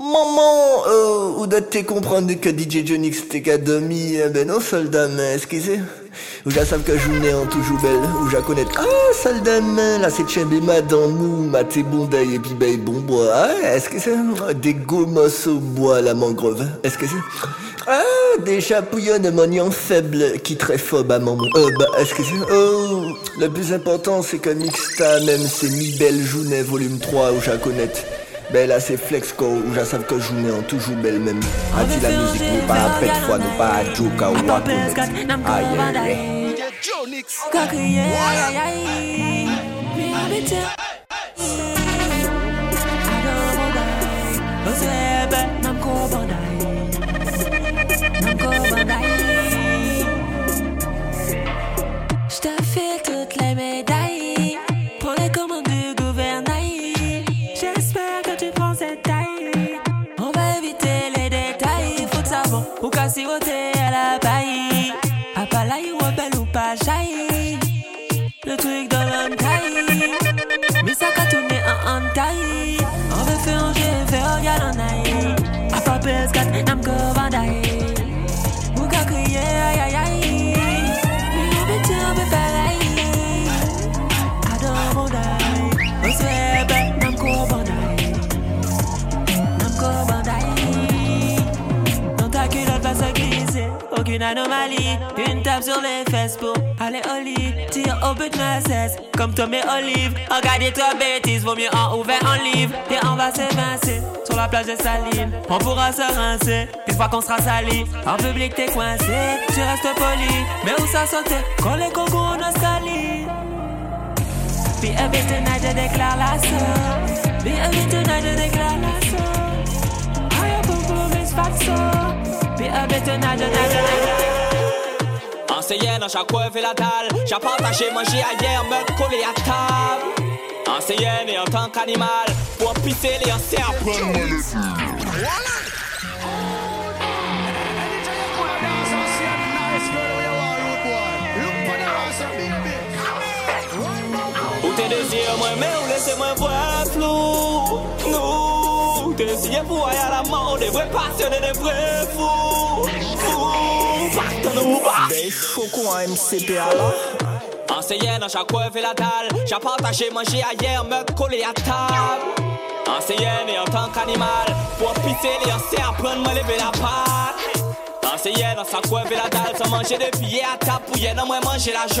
Maman, euh, ou doit-tu comprendre que DJ Jonix t'es qu'à demi, eh ben non, soldat, mais excusez. Ou já savent que je en toujours belle, ou connais, ah, soldat, mais là c'est chembé ma dans mou, ma t'es et puis ben bon bois, ah, est-ce que c'est des gomos au bois, la mangrove, est-ce que c'est? Ah, des chapouillons de moignons faibles qui très phobe à mon Euh, bah, est-ce. Oh, le plus important, c'est que Mixta, même c'est mi belle journée volume 3, où j'ai connais. Ben là c'est Flexco où je sais que je journée en toujours belle même. A dit la musique nous pas à pète fois, nous pas à joke à ou à connaître. Aïe aïe aïe. En entaille. On veut faire un jeu, faire un galon A pas pèse, nam go aucune anomalie. Une tape sur les fesses pour aller au lit. Tire au but de cesse, comme Tom et Olive. Regardez toi bêtises, vaut mieux en ouvert en livre. Et on va s'évincer sur la plage de Saline. On pourra se rincer une fois qu'on sera sali. En public t'es coincé, tu restes poli. Mais où ça sautait quand les concours on Australie? Be a bit tonight, je déclare la sauce. Be a bit tonight, je déclare la boom, boom, it's fat Enseignant dans chaque coin la dalle J'ai partagé manger ailleurs, me coller à table. Enseignant et en tant qu'animal Pour pisser les anciens. Voilà Ou tes désirs, moi, laissez-moi voir flou? Nous T'es pour aller à la mort, des vrais passionnés, des vrais fous. Fous, partons-nous bas. Ben, faut quoi, MCP alors? Enseignant dans chaque coin et la dalle. J'ai partagé manger ailleurs, me coller à table. Enseignant et en tant qu'animal. Pour pisser les anciens, apprendre à lever la patte. Enseignant dans sa coin et la dalle. Sans manger des billets à table, pour y moi manger la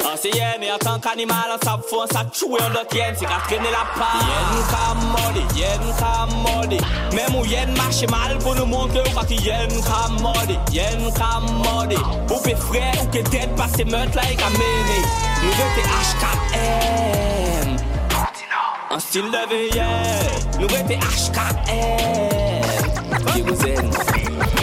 jole. Anseye mi an tank animal an sap fon Sa chouwe yon dot yen si la pa Yen ka modi, yen ka modi Mem ou yen mache mal pou nou montre ou pa ki yen ka modi Yen ka modi Ou pe fre ou ke dead pa se meut la e ka mene Nou ve te HKM An stil de veye Nou ve te HKM Ki ou zen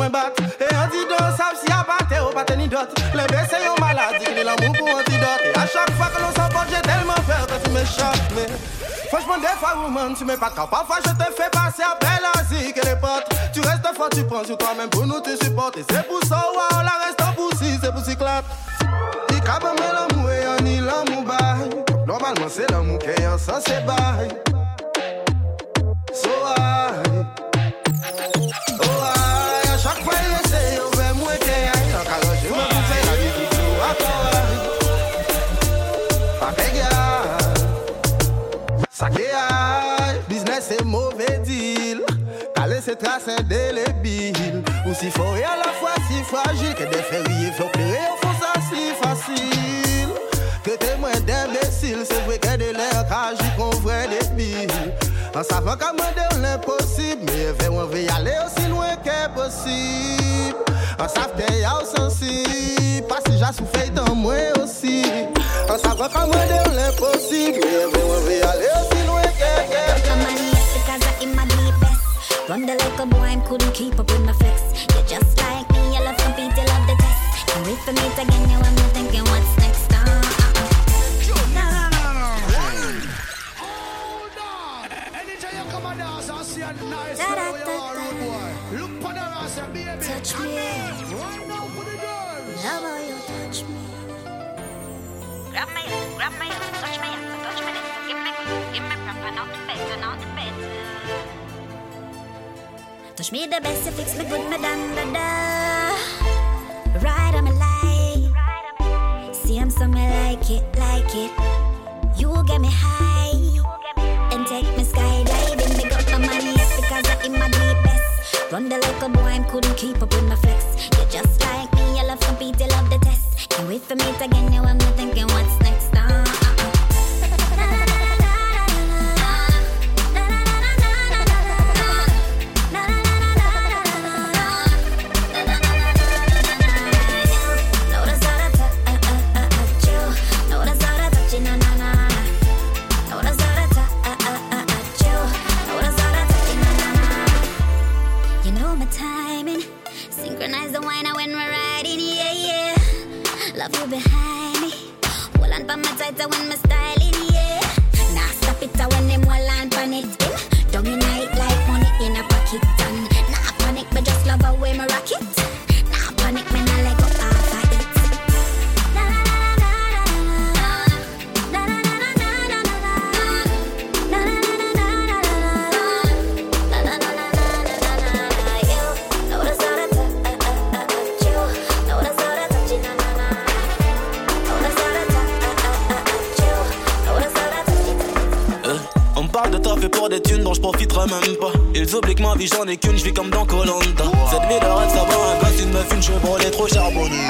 mwen bat. E an di don sav si a bate ou bate ni dot. Le be se yon maladi ki li l'amou pou antidote E a chak fwa ke l'on s'emporte j'ai tellement peur que tu m'échappes Mais franchement des fois woman tu m'es pas trop Parfois je te fais passer après la zik et les potes. Tu restes fort tu prends sur toi-même pour nous te supporter. C'est pour ça wow la reste en poussi c'est pour cyclate. I kaba me l'amour et en il l'amour bail. Normalement c'est l'amour qui est en sens et bail. So I se trase delebil Ou si fò e a la fwa si fragil Ke de ferye fò plere ou fò sa si fasil Ke temwen d'imbesil Se vwe ke de lè kaji kon vwe debil An savan ka mwende ou l'imposib Me ve ou an ve yale osi lwen ke posib An sav te ya ou sensi Pasi ja sou fey tan mwen osi An savan ka mwende ou l'imposib Me ve ou an ve yale osi lwen ke posib Kaka mani ese kaza ima libe Run the local boy, I couldn't keep up with my flex. You're just like me, you love compete, you love the test. Can't wait for me to get you, I'm not thinking what's next. Uh, uh, Touch me. Love how you touch me. Grab my, grab my, touch my, touch my, give me, give me proper, not Touch me the best, you fix me good, me da da. Ride on me life. See, I'm so me like it, like it. You will get me high and take me skydiving. Big up my money, yes, because I'm my deep best. Run the local boy, I couldn't keep up with my flex. You're just like me, you love compete, you love the test. Can't wait for me to again, you I'm not thinking what's next. So when my Uh. j'en ai qu'une, je vis comme dans Colanta. Cette vie de rêve, ça va, un gosse, une meuf, une Chevrolet trop charbonnée.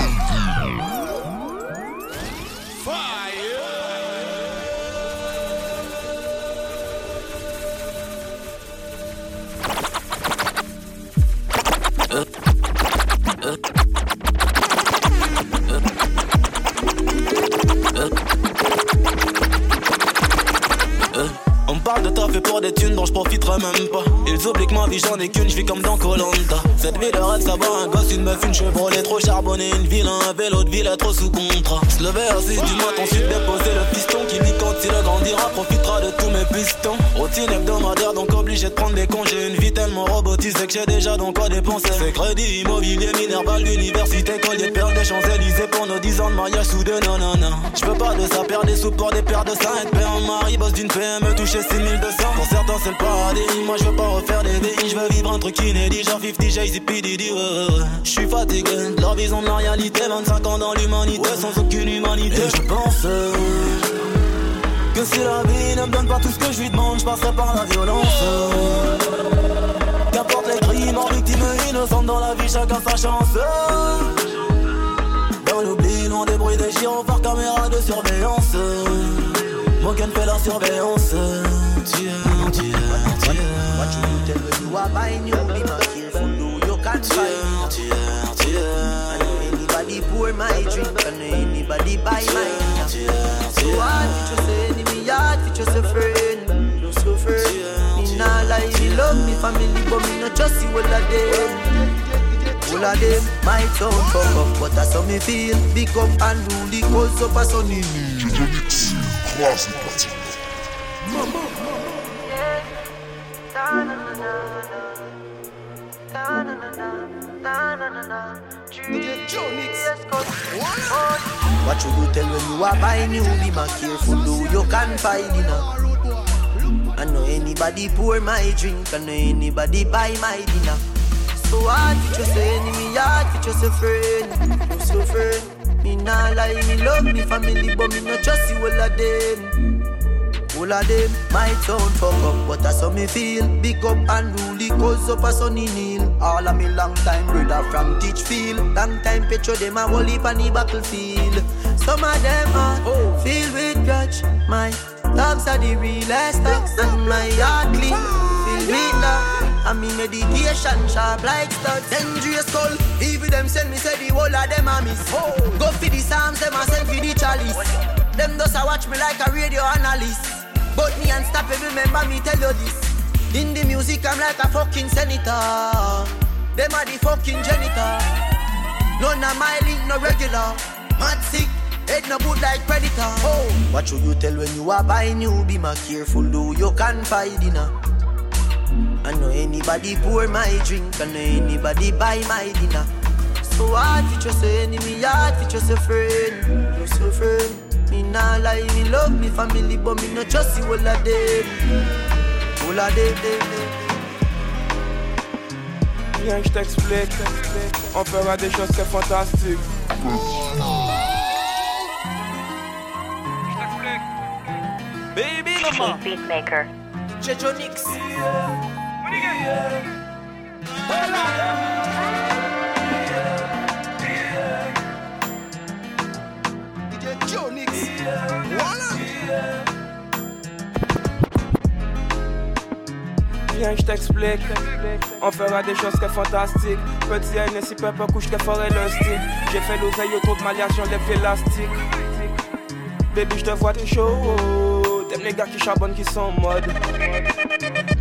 Ça va, un gosse, une meuf, une Chevrolet trop charbonnée, une ville, un vélo de ville, trop sous contrat. Se lever à 6 du matin, ensuite déposer le piston grandira, profitera de tous mes pistons. Routine hebdomadaire, donc obligé de prendre des congés. Une vie tellement robotisée que j'ai déjà dans quoi dépenser. C'est crédit immobilier, minerval, l'université, collier de perles des Champs-Élysées pour nos 10 ans de mariage sous deux non, non. J'peux pas de ça, perdre des sous pour des paires de ça. Être père en mari, boss d'une PME, toucher 6200. Pour certains, c'est le paradis. Moi, je veux pas refaire des vies, je veux vivre un truc inédit. Genre 50 Jay-Z, P. Diddy, ouais, Je suis fatigué leur vision de la réalité. 25 ans dans l'humanité, sans aucune humanité. Je pense. Que si la vie ne me donne pas tout ce que je lui demande, je passerai par la violence. Qu'importe les crimes, en victime innocente dans la vie, chacun sa chance. Dans l'oubli, loin des bruits des gyrophares, caméra de surveillance. Morgan fait la surveillance. Tiens, tiens, tiens. What you tell me you are buying you be my careful do you can't find Tiens, tiens. Anybody pour my drink and anybody buy mine So hard for just say enemy, hard for just a friend Just a friend Me nah lie, me love me family But me not just see all of them. All of them might sound fuck up But that's how me feel. Big up and rule the cause up a sunny Classic party. What you do tell when you are buying you be my careful do you find it now I know anybody pour my drink I know anybody buy my dinner So hard for just enemy hard for just a friend Just a friend Me nah lie me love me family but me not trust you all of them all of them might sound fuck up, but that's how me feel. Big up and rule cause up a sunny kneel. All of me long time brother from Teachfield. Long time petro them a whole heap on the battlefield. Some of them are filled with grudge. My dogs are the realest dogs, and my heart clean. Filled with love. And me meditation sharp like studs Dangerous skull Even them send me say the whole of them a miss Oh. Go for the psalms, them a send for the chalice Them does a watch me like a radio analyst but me unstoppable, remember me tell you this. In the music, I'm like a fucking senator. Them are the fucking janitor. None of my link no regular. Mad sick, head no good like predator. Oh, what should you tell when you are buying you? Be my careful, do you can find dinner. I know anybody pour my drink, I know anybody buy my dinner. So hard for just a enemy, hard for just a friend, just a friend. Me nah lie, me love me family, but me no trust you all of them. All of them, them, them. Viens, je t'explique. On fera des choses très fantastiques. Baby, maman. Beatmaker. Jejonix. DJ Dionyx. Voilà. Je t'explique. On fera des choses très fantastiques. Petit aîné, si peuple couche très fort stick. J'ai fait l'oseille autour de ma liasse, j'enlève l'élastique. Baby, je te vois t'es chaud. T'aimes les gars qui charbonnent, qui sont en mode.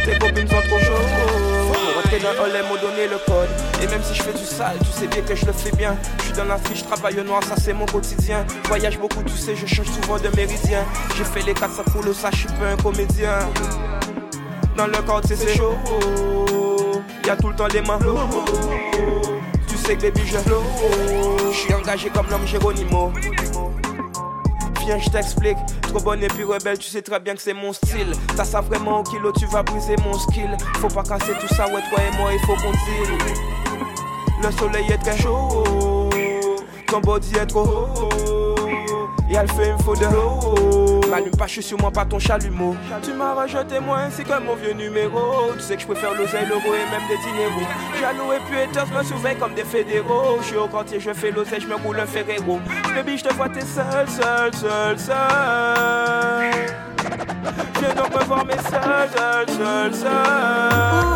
Tes copines sont trop chaudes. Rentrer dans elles m'ont donné le code. Et même si je fais du sale, tu sais bien que je le fais bien. Je suis dans la je travaille au noir, ça c'est mon quotidien. Voyage beaucoup, tu sais, je change souvent de méridien. J'ai fait les 4 ça coule, ça, je suis pas un comédien. Dans le quartier, c'est chaud. Y'a tout le temps les mains. Tu sais que baby, je Je suis engagé comme l'homme Géronimo. Viens, je t'explique. Trop bonne et puis rebelle, tu sais très bien que c'est mon style. T'as ça vraiment au kilo, tu vas briser mon skill. Faut pas casser tout ça, ouais, toi et moi, il faut qu'on deal. Le soleil est très chaud. Ton body est trop haut. Y'a le feu, il me faut de l'eau. M'allume pas, je suis sur moi, pas ton chalumeau. Tu m'as rejeté moi ainsi que mon vieux numéro. Tu sais que je préfère l'oseille, l'euro et même des dineros. Jaloux et haters me surveillent comme des fédéraux. Je suis au quartier, je fais l'oseille, je me roule un ferrero. Baby, je te vois, t'es seul, seul, seul, seul. Viens donc me voir, mais seul, seul, seul, seul.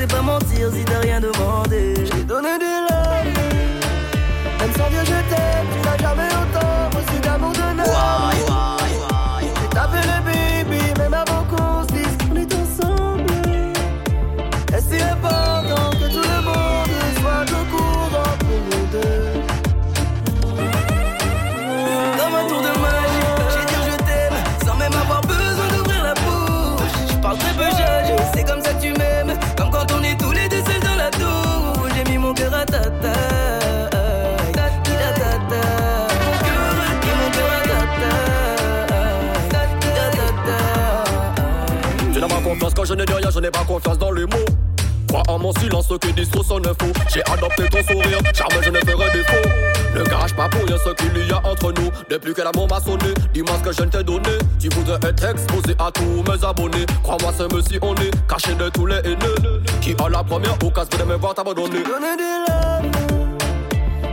C'est pas mentir si t'as rien demandé. J'ai donné des larmes. Même sans dire je t'aime, tu n'as jamais autant je ne dis rien, je n'ai pas confiance dans les mots. Crois en mon silence, ce qui disent trop sonne faux. J'ai adopté ton sourire, charme, je ne ferai défaut. Ne gâche pas pour rien ce qu'il y a entre nous. Depuis que l'amour m'a sonné, dis-moi ce que je ne t'ai donné. Tu voudrais être exposé à tous mes abonnés. Crois-moi, c'est me si on est caché de tous les haineux. Qui à la première occasion de me voir t'abandonner. Donner des larmes.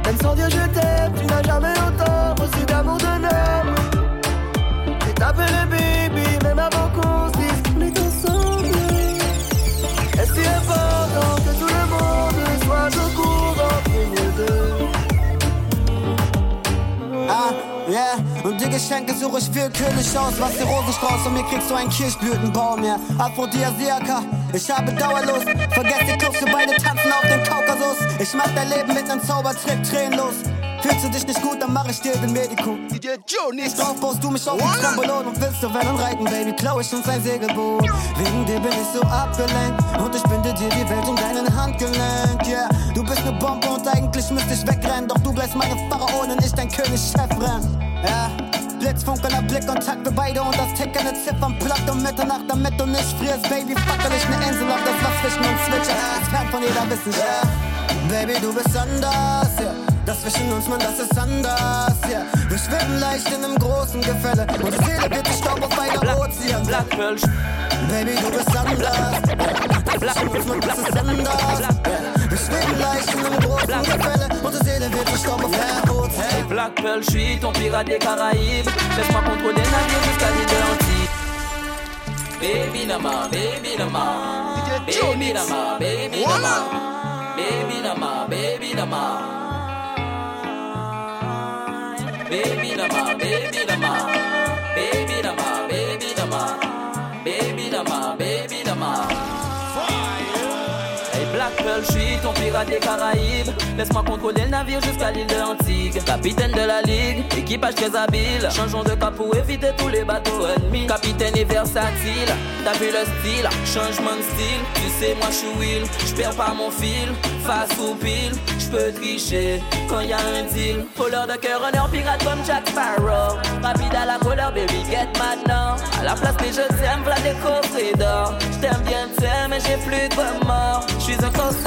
Même sans dire je t'aime, tu n'as jamais autant reçu d'amour de neuf. J'ai tapé le baby, même avant qu'on C'est important que tout le monde soit au courant pour nous deux. Ah, yeah, und die Geschenke suche ich willkürlich aus. Was die Rosenstrauß und mir kriegst du einen Kirschblütenbaum, ja. Aphrodisiaka, ich habe Dauerlust. Vergesst die Clubs, wir beide tanzen auf dem Kaukasus. Ich mach dein Leben mit nem Zaubertrick tränenlos. Fühlst du dich nicht gut, dann mach ich dir den Medikum. DJ Jonix. Drauf baust du mich auf den Trampolin und willst du Wellen reiten, Baby, klau ich uns ein Segelboot. Wegen dir bin ich so abgelenkt und ich binde dir die Welt um deinen Handgelenk, yeah. Du bist ne Bombe und eigentlich müsste ich wegrennen, doch du bleibst meine Pharaonin, ich dein König Chefrennen, ja. Blitzfunkelnder Blickkontakt, wir beide und das tickende Ziffernblatt um Mitternacht, damit du nicht frierst, Baby, fackel ich ne Insel auf das was zwischen uns ist fern von jeder Wissenschaft. Baby, du bist anders, ja. Das zwischen uns, man, das ist anders, ja. Wir schwimmen leicht in einem großen Gefälle und die Seele wird sich Staub auf beide Ozean. Black Pearl. Baby, du bist anders. Das zwischen uns, man, das ist anders, ja. Wir schwimmen leicht in einem großen Gefälle und die Seele wird sich Staub auf Hey Ozean. Black Pearl, je suis ton pirate des Caraïbes. Laisse-moi contrôler le navire jusqu'à Antilles. Baby Nama, baby Nama. Baby Nama, baby Nama. Baby Nama, baby Nama. Baby Nama, baby. Baby Je suis ton pirate des Caraïbes. Laisse-moi contrôler le navire jusqu'à l'île de Antigua. Capitaine de la ligue, et Équipage très habile, changeons de cap pour éviter tous les bateaux ennemis. Capitaine est versatile, t'as vu le style, changement de style. Tu sais, moi je suis Will, je perds pas mon fil. Face ou pile, je peux tricher quand y a un deal. Voleur de cœur, honneur, pirate comme Jack Sparrow. Rapide à la couleur, baby, get maintenant. À la place des je t'aime, v'là des coffrets d'or. J't'aime bien, t'aime, mais j'ai plus de mort. J'suis un concert,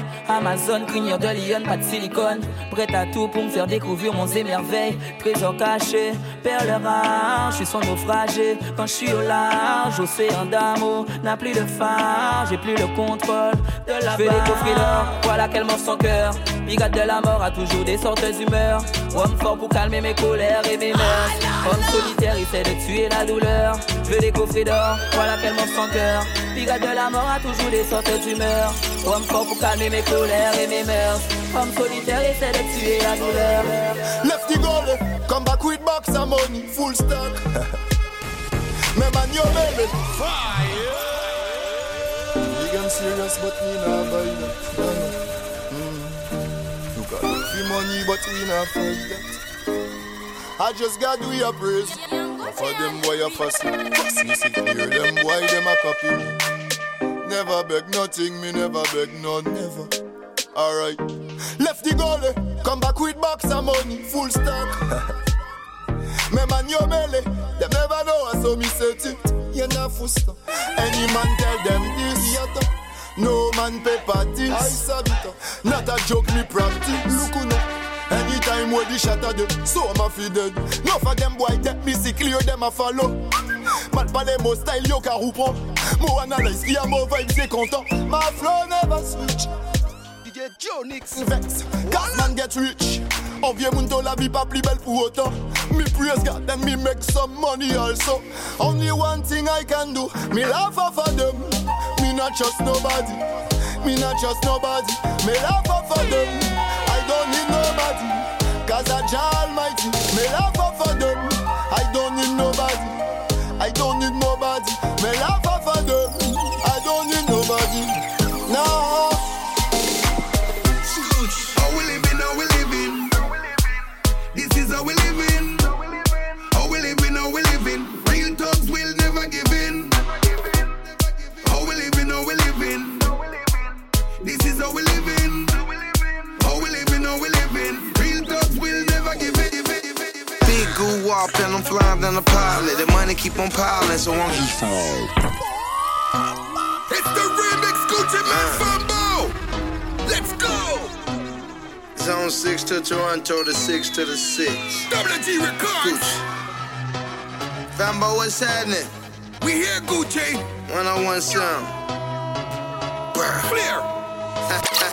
Amazon, crinière de lion, pas de silicone. Prête à tout pour me faire découvrir mon émerveil. Trésor caché, perle rare, je suis son naufragé. Quand je suis au large, océan d'amour n'a plus de phare. J'ai plus le contrôle de la Je veux des coffrets d'or, voilà qu'elle mord son cœur. Brigade de la mort a toujours des sortes d'humeurs. Homme fort pour calmer mes colères et mes mœurs. Homme solitaire, il sait de tuer la douleur. Je veux des coffrets d'or, voilà qu'elle mord son cœur. Brigade de la mort a toujours des sortes d'humeurs. Homme fort pour calmer mes colères et mes mœurs. Homme solitaire, il sait de tuer la douleur. Lefty goal, come back with box of money, full stock. Me man, you baby. Fire. Big and serious, but me not buy that. Mm. You got the money, but we not fight that. I just got do your praise. For them boy a fussy. Me sit here, them boy them a copy me. Never beg nothing, me never beg none, never. Alright. Left the goalie, come back with box of money, full stock. me man, your belly, them never know so me set it. You not fusta. Any man tell them this. Yata. No man pay parties. I saw it. Not a joke, me practice. Look who know. Anytime where the are dead, so I'm a feed dead. No for them boy get me see clear, them a follow. Mal pas les mots style, yo car roupon. Mo analyse, qui a mo vibe, c'est content. My flow never switch. DJ Dionyx vex. Cause man get rich. On vient moun la vie pas plus belle pour autant. Me praise God, then me make some money also. Only one thing I can do, me off of them. Me not trust nobody. Me not trust nobody. Me off of them. I don't need nobody. Cause I Jah Almighty. Me off of them. I don't need nobody. I don't need nobody. Me off of them. I don't need nobody. No. Goo wop and I'm flying down the pilot. The money keep on piling, so I'm just fall. It's the remix Gucci Mane Fambo. Let's go. Zone 6 to Toronto, the 6 to the 6. WG Records. Fambo, what's happening? We here, Gucci. 101 sound. Clear.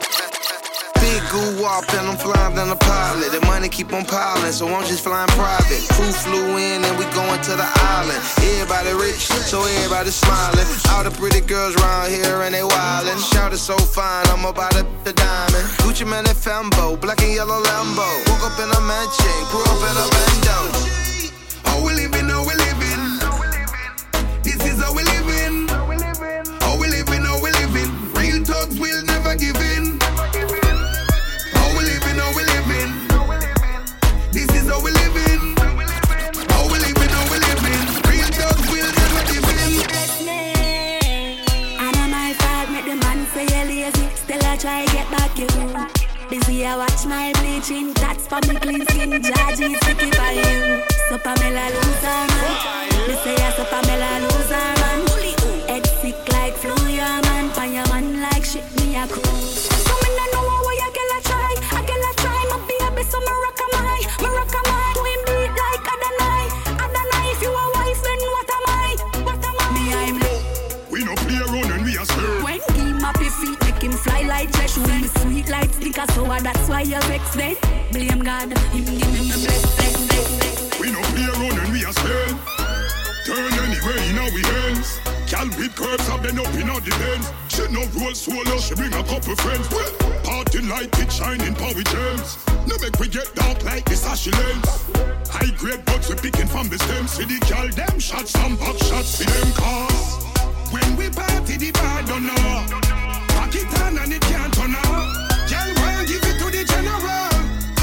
Goo wop and I'm flying down a pilot. The money keep on piling, so I'm just flying private. Crew flew in and we going to the island. Everybody rich, so everybody smiling. All the pretty girls around here and they wildin'. Shout it so fine, I'm about to the diamond. Gucci Mane and Fambo, black and yellow Lambo. Woke up in a mansion, grew up in a bando. How oh, we living, Busy I watch my bleaching, that's for me clean skin. Jaji sticky for you. So Pamela loser man. Me say yes, so Pamela loser man. Head sick like flu, yeah man. Pan your man like shit, me a cool. So me no know how I get a try. I get a try, my baby, so me rock a my, me rock a my. Do him beat like Adonai, Adonai. If you a wife, then what am I? What am I? Me I'm We no play around and we are scared. when he map his feet, make him fly like jet. Show me sweet like sticker, so that's why you vex then. Blame God, him give me my bless, bless, bless. We no play around and we are scared. Turn anywhere in our hands. Cal with curves have been up in the dens. She no roll solo, she bring a couple friends. Well, party like it shining power gems. No make we get dark like this ashy lens. High grade buds we picking from the stem. See the girl them shots, some back shots for them cars. When we party, the bar don't know. Pack it on and it can't turn off. General?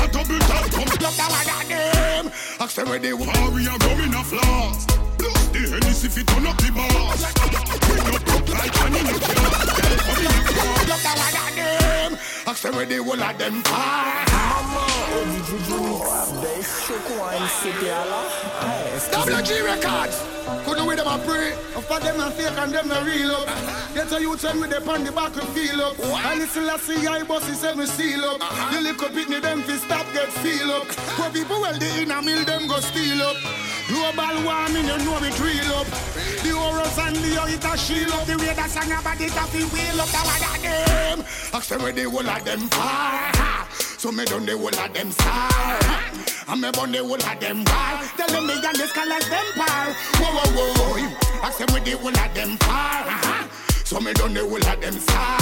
A double tap, come one of them. Ask them where they war, we are going off last. The Hennessy if it turn up the bars. Bring up up like an in the car. Girl, come in the car, look the one of them. Ask them where they will of them far. Double G Records. Couldn't with them a pray. Of them a fake and them a real up. Get a youth and with them on the back and feel up. And it's a see I boss is me seal up. The little pitney them fi stop get feel up. For people well the inner mill them go steal up. Global warming you know it real up. The horrors and the how it a shield up. The way that song about it a fi wheel up. The one of them. Ask them where the whole of them far. So me done the whole of them star. And me burn the whole of them bar. Tell them me and this colors them par. Whoa whoa whoa. Ask them where the whole of them far. So me done the whole of them star.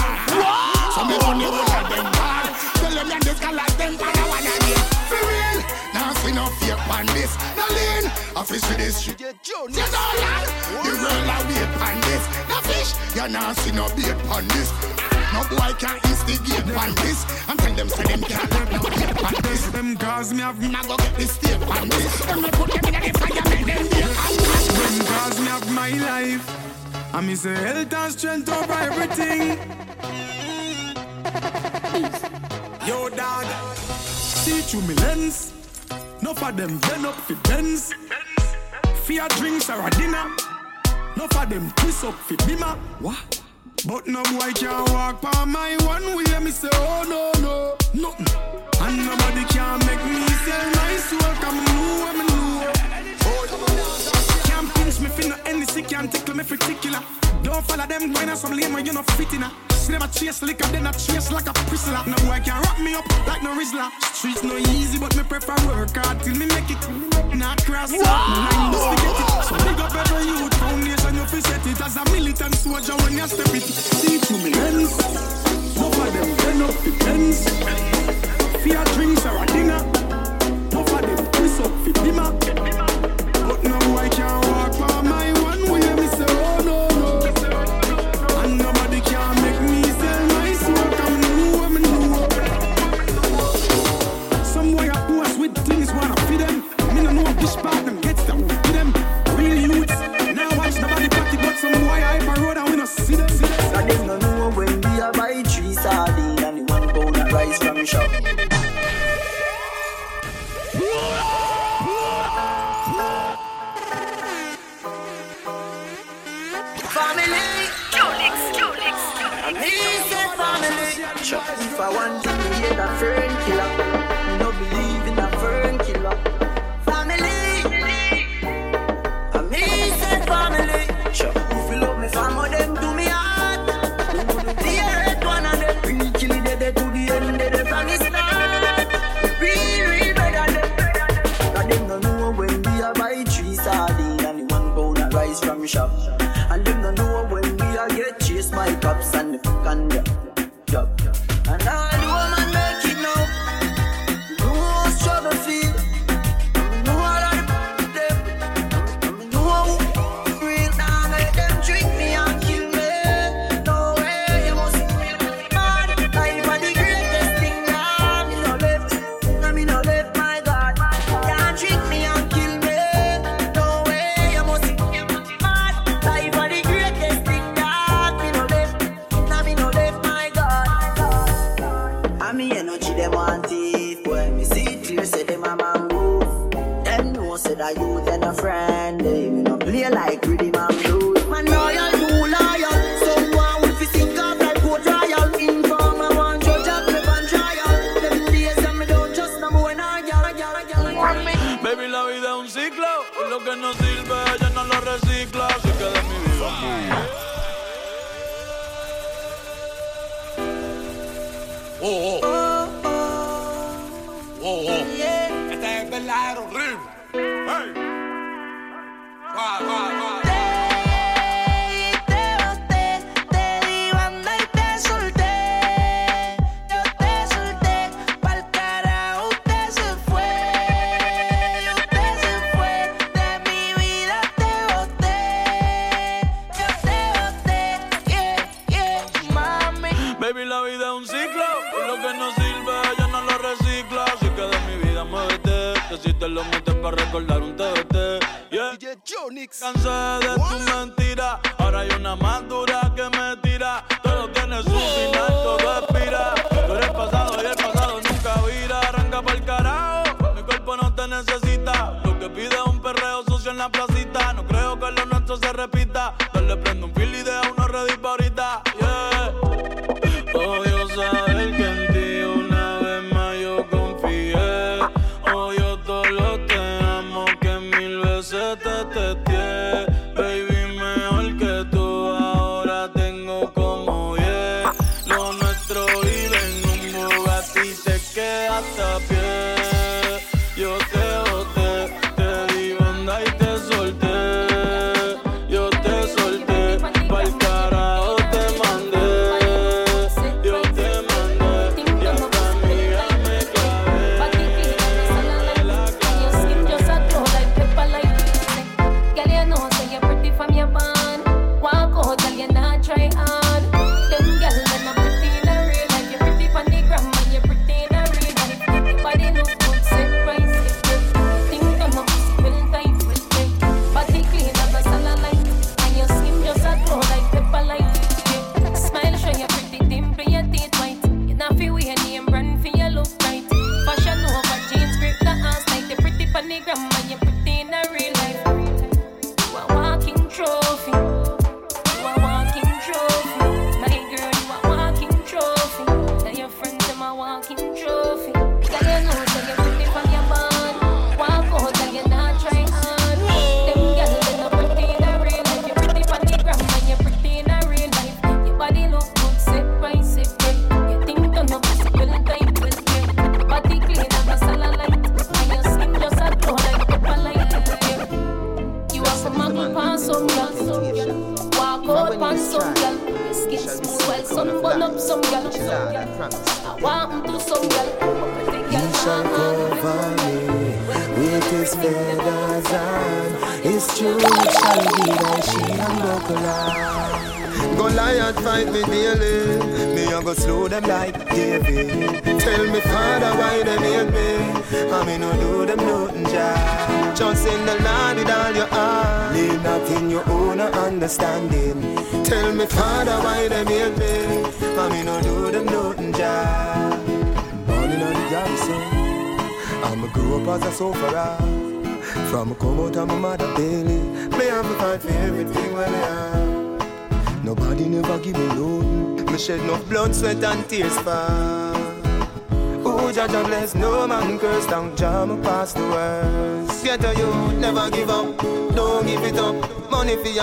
So me done the whole of them bar. Tell them me and this colors them par. I wanna get for real. Now see no fear on this. No lean. Office with this shit. You know that. The world a wait on this. No fish. You now see no bait on this. No boy can instigate on this And tell them say them can't have no hate on this Them girls me have Now go get this tape on this Them me put them in the fire Make them be Them cause me have my life And me say health and strength over everything Yo dog See through me lens No for them bend up fi bends Fear drinks or a dinner No for them twist up fi bimmer What? But no boy can walk by my one way. Me say, oh no, no, nothing. And nobody can make me sell my soul. Come know, I'm know. Pinch me fin no Hennessy, can't tickle me particular. Don't follow them going on some lame where you not fit in. See them a chase liquor, then a chase like a prisoner. No boy can rock me up like no Rizzler. Streets no easy, but me prefer work hard till me make it. Not cross up, just to get it. So big up every youth foundation, you fi set it as a militant soldier when you step it. See through me lens, no for them turn up the pens. Fear drinks or a dinner, no for them twist up fi dimmer. But no boy can I want to be a fern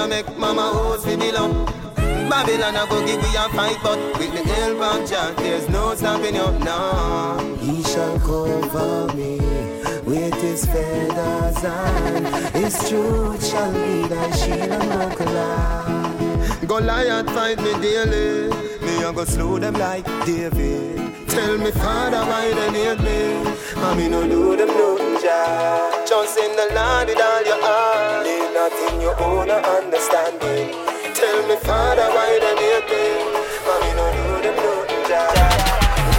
Ya make mama fi build up. Babylon I go give we a fight, but with the help of Jah, there's no stopping you now. He shall cover me with his feathers and his truth shall be thy shield and buckler. Goliath fight me daily, me a go slow them like David. Tell me father why they need me, and me no do them nothing Jah. Just in the Lord with all lean your own understanding. Tell me father why they need me, and me no do them nothing Jah.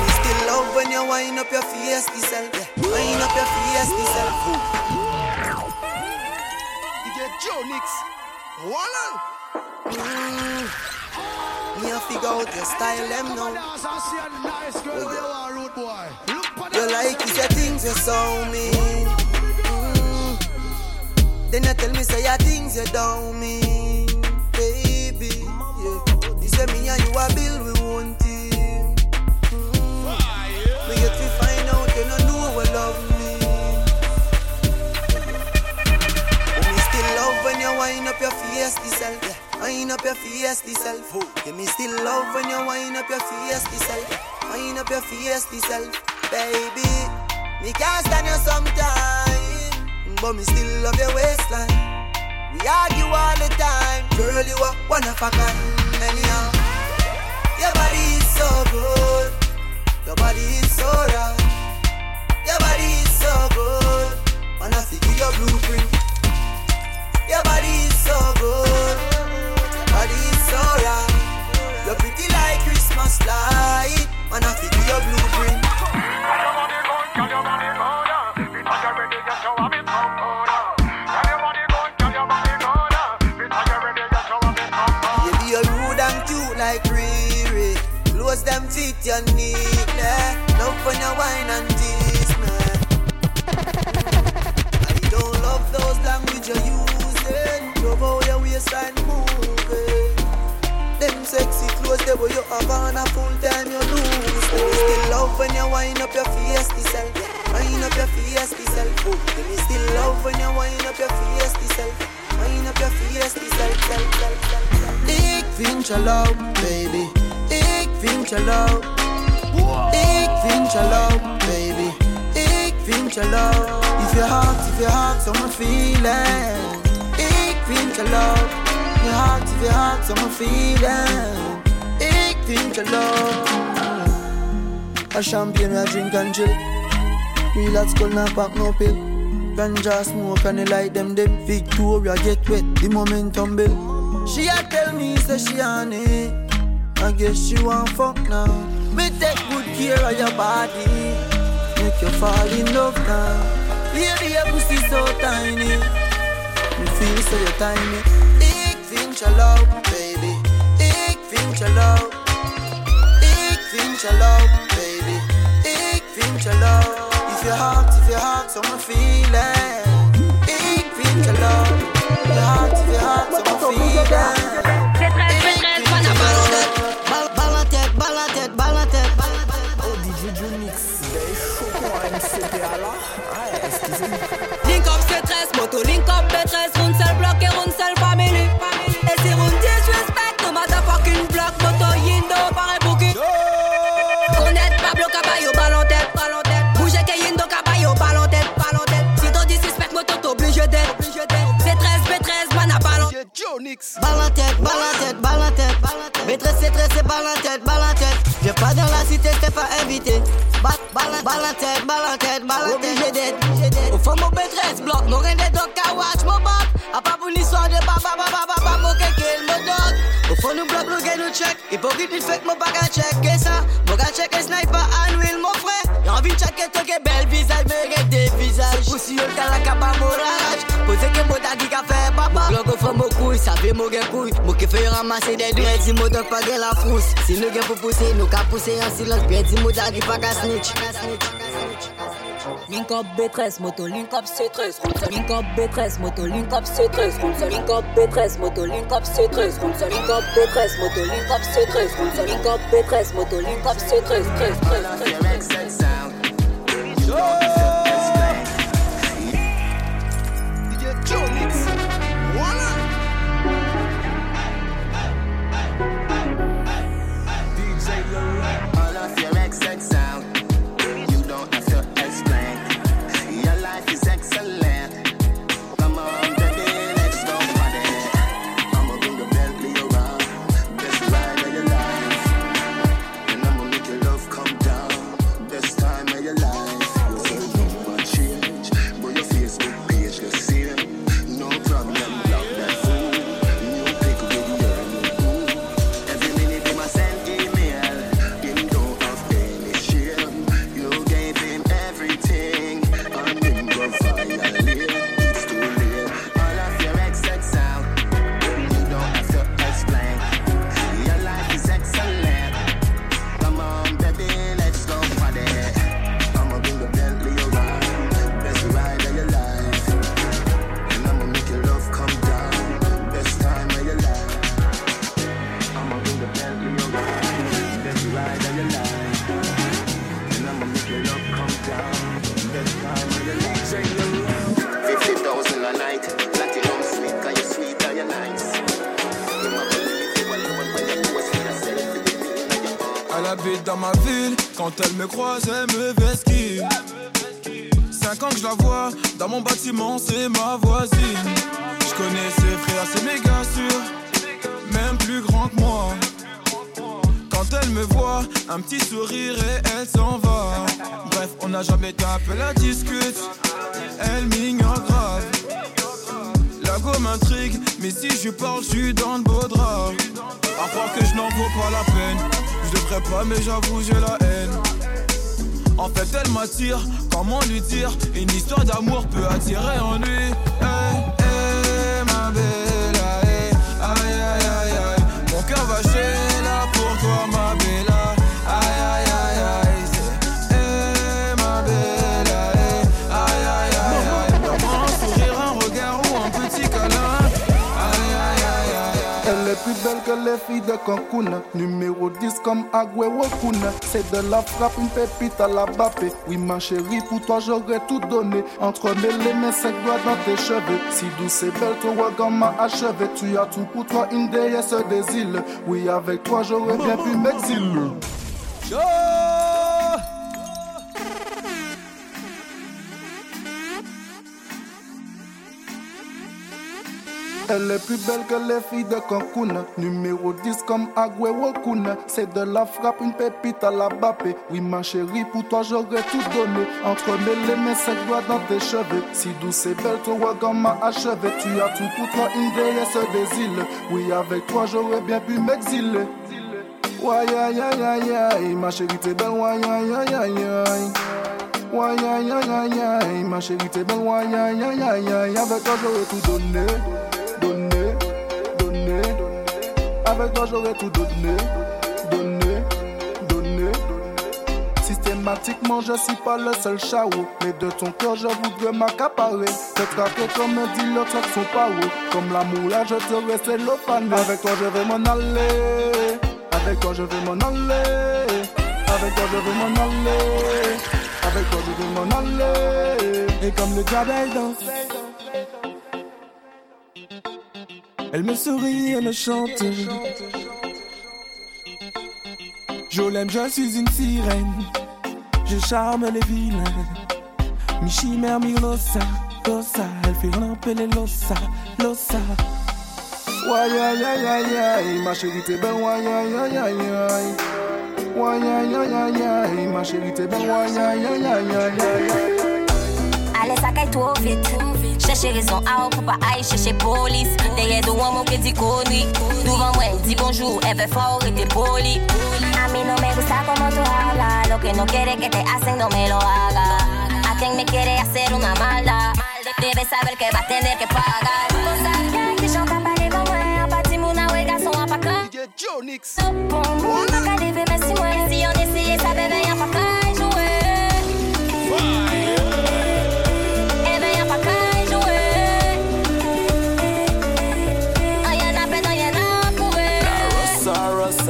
Me still love when you wind up your face, self. Yeah. Wind up your face, self. DJ Dionyx. Wallan. Mm. Me a figure out your style, them now. You like it, your things you saw me. Then you tell me say your things you don't mean, baby. Yeah. You say me and you are build we one team. Mm. Me yet we find out you don't know what love me. But me still love when you wind up your face, self. Yeah. Wind up your face, self. Yeah, me still love when you wind up your face, self. Wind up your face, self, baby. Me can't stand you sometime, but me still love your waistline. We argue all the time, girl. You are one of a kind, anyhow. Your body is so good, your body is so right. Your body is so good, wanna see your blueprint. Your body is so good, your body is so right. You're pretty like Christmas light, wanna see your blueprint. When you wine and tease me. I don't love those language you're using. Love how your waistline moving. Them sexy clothes, they were you have on a full time you lose. Me still love when you wind up your face, self. Wind up your face, self. Me still love when you wind up your face, self. Wind up your face, self, self, self, self. Ik vind je leuk, baby. Ik vind je leuk. Ik vind je leuk, baby. Ik vind je leuk. If your heart, if your heart, someone feeling. Ik vind je leuk. Your heart, if your heart, someone feeling. Ik vind je leuk. A champagne I drink and chill. Real at school not pop no pill. Ganja smoke and the light them them. Victoria get wet, the momentum build. She a tell me say she on it. I guess she want fuck now. Me take good care of your body. Make you fall in love now. Lady, your pussy so tiny. Me feel so you tiny. Ik vind je love, baby. Ik vind je love. Ik vind je leuk, baby. Ik vind je love. If your heart, if your heart, someone feel it. Ik vind je leuk. Your heart, if your heart, someone feel it. Moto link up B13 Round seul block et round seul family Et si round disrespect, no motherfucking block Moto Yindo, pareil bouki Connaître Pablo Caballo, balle en tête, balle en tête que Yindo, Caballo, balle en tête, balle en tête Si ton disrespect, moto t'oblige d'être C13, B13, mana balle en tête Balle en tête, balle en tête, balle en tête. Maîtresse, c'est très, c'est balle en tête, balle en tête. Viens pas dans la cité, t'es pas invité. Balle, en tête, balle en tête, balle en tête. Obligé d'être, maîtresse bloc, mon reine des dogs, à watch, mon bop. A pas pour l'histoire de baba, baba, baba, mon kéké, mon dog. Au fond, nous bloc, nous gain, nous check. Hypocrite, il fait que mon baga check, et ça. Mon gars check, et sniper, and will, mon frère. Y'a envie de checker, toi, que belle visage, mais y'a des visages. Aussi, y'a le cas, la capa, mon rage. Posez que mon dagi, Save mou gen kouy, mou ke fey ramase dey dwe Di pa la frous Si nou gen pou puse, nou ka puse yon silans Pe di snitch. Link up B13, moto link up C13 Link up B13, moto link up C13 Link up B13, moto link up C13 Link up B13, moto link up C13 Link up B13, moto link up C13. Une pépite à la Bappé. Oui, ma chérie, pour toi j'aurais tout donné. Entremêler mes cinq doigts dans tes cheveux. Si douce et belle, ton regard m'a achevé. Tu as tout pour toi, une déesse des îles. Oui, avec toi j'aurais bien pu m'exiler. Elle est plus belle que les filles de Cancun. Numéro 10 comme Agüero Kun. C'est de la frappe, une pépite à la Bappé. Oui, ma chérie, pour toi j'aurais tout donné. Entremêler mes cinq doigts dans tes cheveux. Si douce et belle, ton regard m'a achevé. Tu as tout pour toi, une déesse des îles. Oui, avec toi j'aurais bien pu m'exiler. Ouais, aïe, aïe, aïe, aïe, ma chérie, t'es belle, ouais, aïe, aïe, aïe, aïe. Aïe, aïe, ma chérie, t'es belle, ouais, aïe, aïe, aïe, aïe. Avec toi j'aurais tout donné, avec toi j'aurais tout donné, donné, donné. Systématiquement, je suis pas le seul chao, mais de ton cœur je voudrais m'accaparer. Te traquer comme un dealer traque son paro. Comme l'amour là, je te laisser l'opaner. Avec toi je vais m'en aller, avec toi je vais m'en aller, avec toi je vais m'en aller, avec toi je vais m'en aller. Et comme le diable danse. Elle me sourit et me chante. Je l'aime, je suis une sirène. Je charme les vilains. Mi chimère, mi losa, losa. Elle fait ramper les losa, losa. Aïe, aïe, aïe, aïe, ma chérie, t'es belle, ouais, aïe, aïe, aïe, aïe. Ouais, aïe, aïe, aïe, aïe, ma chérie, t'es aïe, aïe, aïe. Allez, ça caille trop vite. Chercher raison à pour pas aller chercher police. Derrière de moi, qui dit connu. Devant moi, dit bonjour, elle fait fort et t'es poli. A no me gusta como tú hablas. Lo que no quiere que te hacen, no me lo haga. A quien me quiere hacer una maldad. Debe saber que va a tener que pagar. Cosas que yo capaz de moi. En partie, mon awe, garçon, à pas quand. Joe Nix. Pour moi, ma qualité, merci, moi. Si on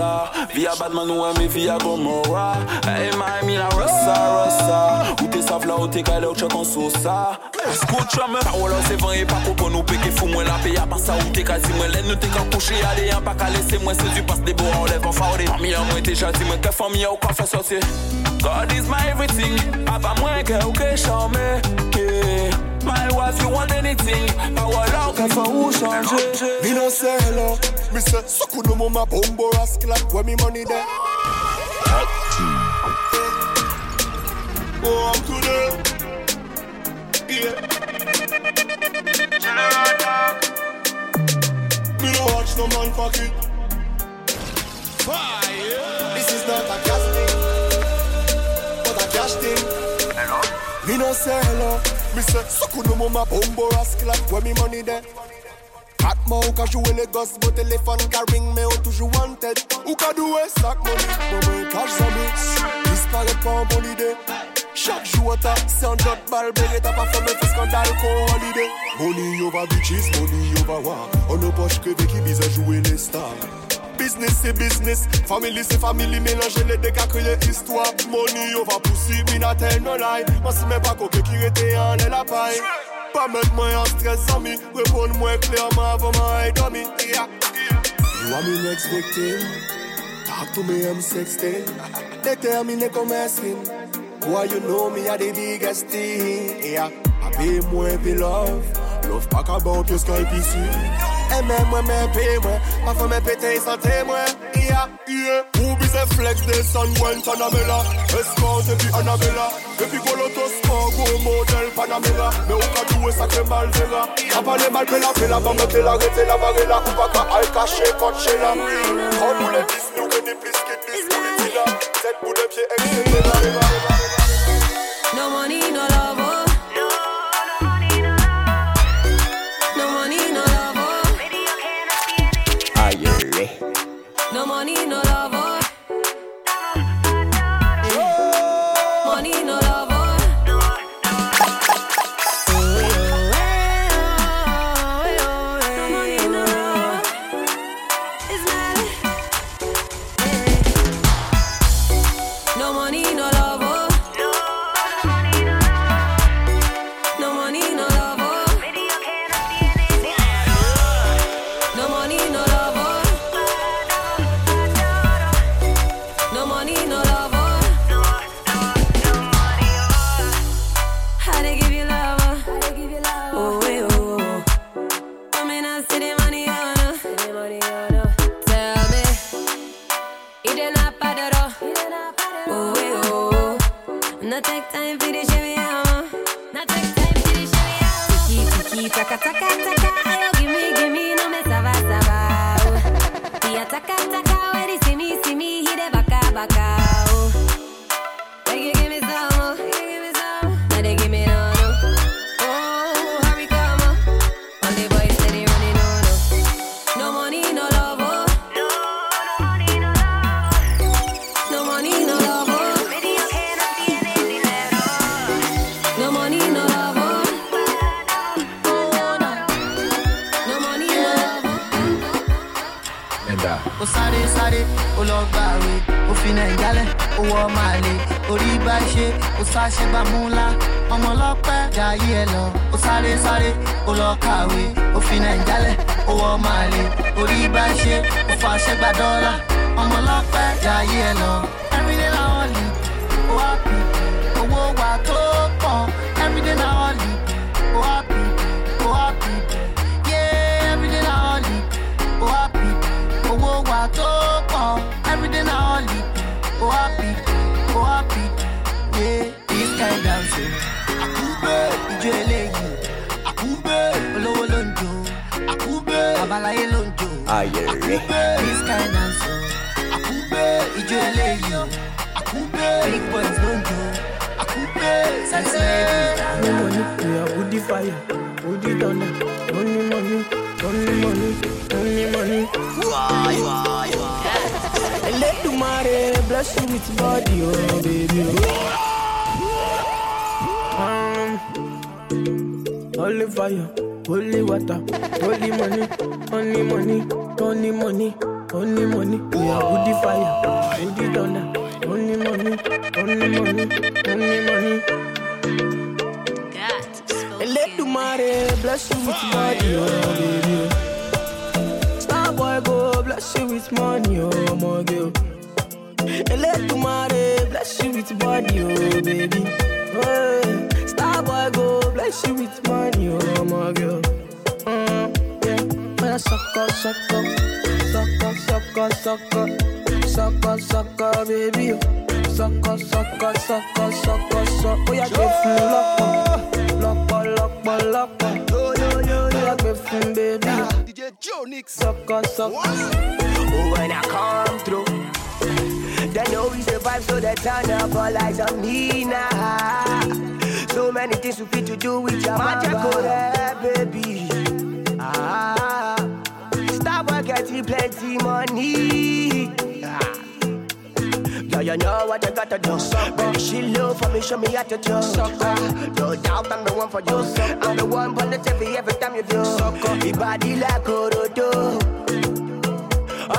있어 via Batman ou un via Gomorrah. Hey, Miami, la Rossa, Rossa. Ou t'es savent là, ou t'es calé, ou t'es qu'on sous ça. Escucha me parole, c'est vrai, pas eh? pour nous péquer fou, moi la à part ça, ou qu'à coucher, allez, un pas qu'à laisser, moi c'est du passe des beaux, on lève en eh? faré. Parmi un, moi t'es gentil, moi qu'à famille, ou qu'à faire sortir. God is my everything, papa, moi, que ou que charmé, yeah. My wife, you want anything, power out, qu'à faire ou changer. Me no say hello. Me say suku no mama bombo rascal. Where me money there? Oh, I'm today. Yeah. Me no watch no man pocket. Fire. This is not a gas thing, but a cash thing. Hello. Me no say hello. Me say suku no mama bombo rascal. Where me money there? Atman ou ka jwe Legos, bo telefon ka ring Me oh, ou toujou wanted. Ou ka dwe sak money, mwen mwen kaj zami Dispare pa an bon ide Chak jou ata, se an jot bal Beret a pa fome fe skandal kon holide Money over bitches, money over wak An nou poch kreve ki bize jwe le star Business c'est business, family c'est family, mélanger les deux créer histoire. Money over pussy, me not tell no lie. Moi c'est même pas coquet qui était en la paille. Pas mettre moi en stress, ami. Réponds-moi clairement avant ma dormi. Yeah. You are my next victim. Talk to me, I'm 16. Déterminé comme un skin. Boy, you know me, I the biggest thing. Yeah. I pay more for love. Love pas about your Skype ici. Aimez moi, mais paye moi. Parfois, mes pétés santé moi. Yeah, yeah. Who be the flex de San Guantanamera? Escort et puis Annabella. Et puis Goloto Sport, go model Panamera. Mais au cas où ça crée mal verra. A pas les mal, fais la, fais la, bamba, fais la, arrêtez la, varela. Ou pas qu'à al caché, coaché là. Quand nous les dis, nous que des plus que des ńlá ọmọ ọlọ́pẹ́ jayé ẹ lọ. Ó sáré sáré ó lọ kàwé. Ó fi nàìjálẹ̀ ó wọ màlẹ̀ orí bá ṣe ó fàṣẹ gba dọ́là. Ọmọ ọlọ́pẹ́ jayé ẹ lọ. Jó àkúgbé this kind dancing àkúgbé ìjọ eléyìí àkúgbé big boys ló ń jó àkúgbé sexy ladies Only money, we are woody fire, woody thunder. Only money, only money, only money. Why, why, why? Let the mare bless you with body, oh baby. Um, only fire, only water, only money, only money, only money, only money. We are woody fire, woody thunder. Only money, only money, only money. Let the mare bless you with body, oh baby. Star boy go bless you with money, oh my girl. Let the mare bless you with body, oh baby. Hey, Star boy go bless you with money, oh my girl. Yeah, man, sucker, sucker, sucker, sucker, sucker, sucker, sucker, baby. Sucker, sucker, sucker, sucker, sucker. Oh, yeah, give me lock lọ́pọ̀ lọ́pọ̀ lọ́pọ̀ lọ́yà gbé fún bébí. Sọkọ sọkọ. Oh, when I come through, they know we survive, so they turn up all eyes on me now. So many things we fit to do with your magical baby. Ah, stop getting plenty money. Ah. Yeah, you know what you gotta do. Baby, she low for me, show me how to do. Ah, No doubt I'm the one for you. I'm the one for the TV every time you do. Your body like Orodo.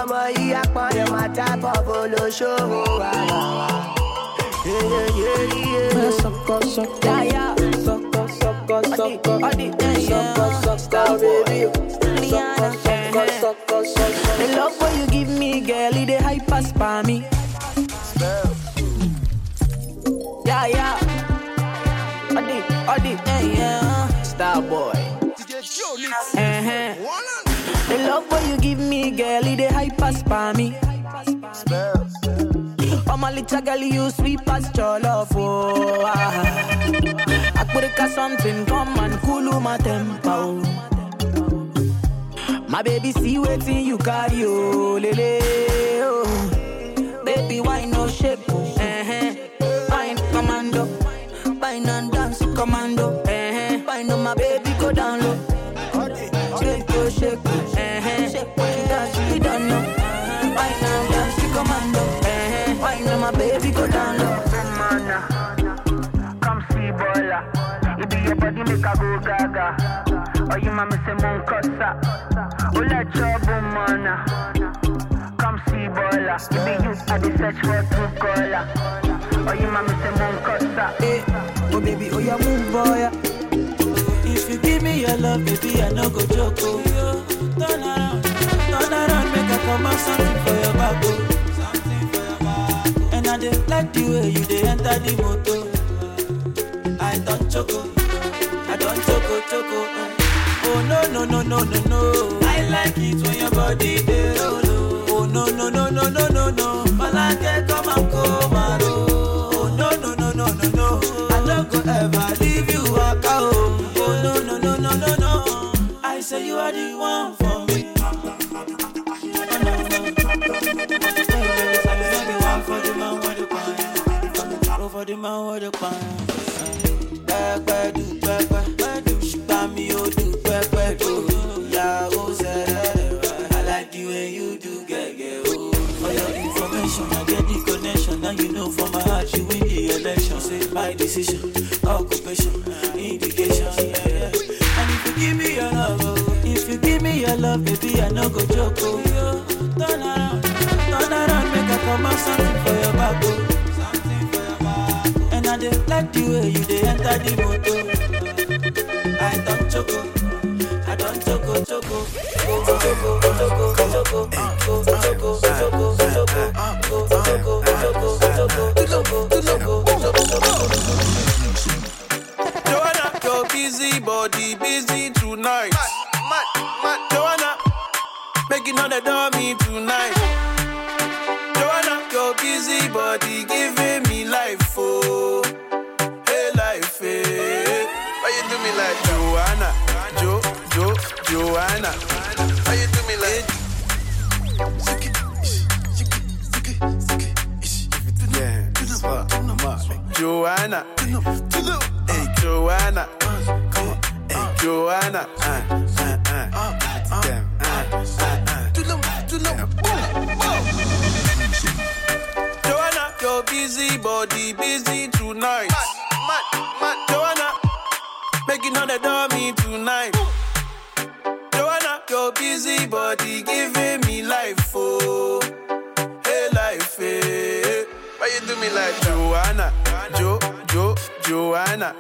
ọmọ yìí apọ̀yọ̀ máa tábọ̀ bolóṣòwò wa. Sọkọ sọkọ. Sọkọ sọkọ sọkọ. Sọkọ sọkọ bébí. Sọkọ pass for me. Yeah, yeah. Adi, adi, eh, yeah. Star boy. Uh-huh. The love what you give me, girl, it hype pass me. Oh my little girl, you sweet past your love, oh. Ah. I put it something, come and cool my temper. My baby, see waiting you carry, oh, lele, oh. Baby, why no shape, oh, eh, Fine, commando, fine and dance, commando, eh, Fine, on my baby, go down low. Shake, oh, shake, oh, eh, Shake, she dance, she don't know. Fine and dance, commando, eh, Fine, on my baby, go down low. Come see Bola. You be your body make a go gaga. Oh, you mama say search for true caller. Oh, kosa. Eh, oh baby, oh boy. If you give me your love, baby, I no go joke. Oh. Turn around, turn around, make I come out something for your back. Oh. And I like the way you dey enter the motor. I don't choco, I don't choco choco. Oh. oh no no no no no no, I like it when your body dey roll. Oh Oh, no no no no no no no, Malake come and come roll. Oh no no no no no no, I don't go ever leave you waka oh. Oh no no no no no no, say you are the one for me. Oh, for the man with the pan. Oh, for the man with the pan. Now you know for my heart, you win the election. Say my decision, occupation, indication, yeah, yeah. And if you give me your love, oh, if you give me your love, baby, I no go joke, oh. Turn around, turn around, make I come out something for your back, oh. oh. And I dey like the way you dey enter the motor. I don't choco, oh. I Joanna, your busy body busy tonight. Joanna, making all the dummy tonight. Joanna, your busy body giving Joanna, hey Joanna, hey Joanna, uh, uh, uh, damn, uh, Joanna, your busy body busy tonight. Joanna, making all the dummy tonight. Joanna, your busy body giving me life, oh, hey life, hey. Why you do me like Joanna, Jo, Jo, Joanna?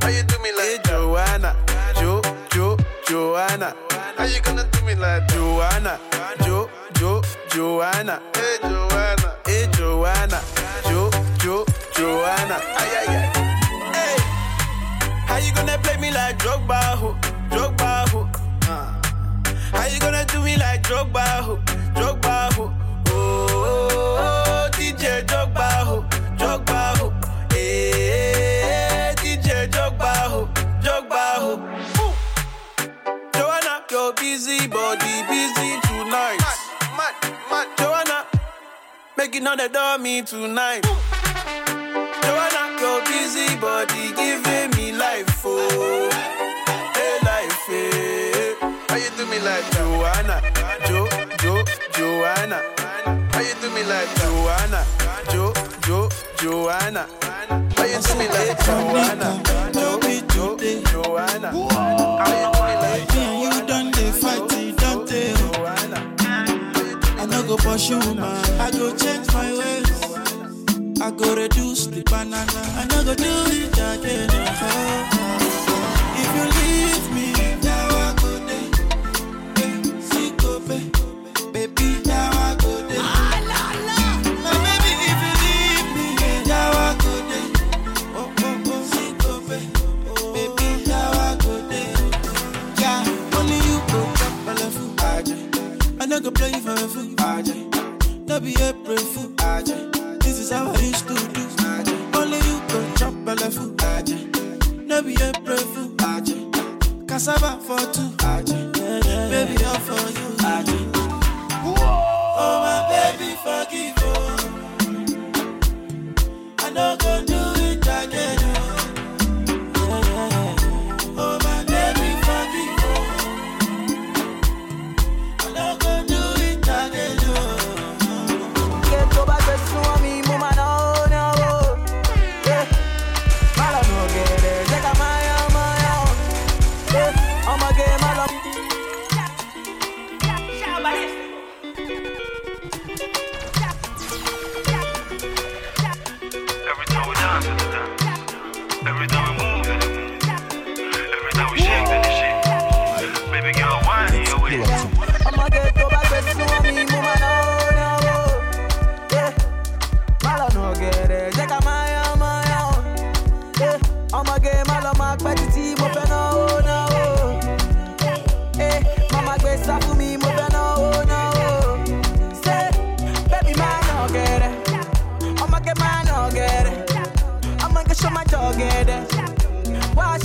Why you do me like Joanna, Jo, Jo, Joanna? How you gonna do me like Joanna, Jo, Jo, Joanna? Hey Joanna, hey Joanna, Jo, Jo, Joanna? Ay ay ay. Hey, how you gonna play me like Drogba, ho, Drogba, ho? Uh. How you gonna do me like Drogba, ho, Drogba, ho? Oh, oh, oh, DJ Drogba, ho, Drogba, ho. Hey, eh, DJ Drogba, ho, Drogba, ho. Joanna, your busy body busy tonight. Joanna, making all the dummy tonight. Joanna, your busy body giving me life, oh, hey life, hey. How you do me like Joanna, Jo, Jo, Joanna? How you do me like Joanna, Jo, Jo, Joanna? How you do me like Joanna, Jo, Jo, Joanna? How you do me like Me and you done dey fight, you done dey. I no go pursue man, I go change my ways. I go reduce the banana, I no go do it again. No be April fool. This is how I used to do. Only you go chop belle Aje. No be April fool. Cassava for two. Baby, all for you. Oh my baby, forgive oh. I no go do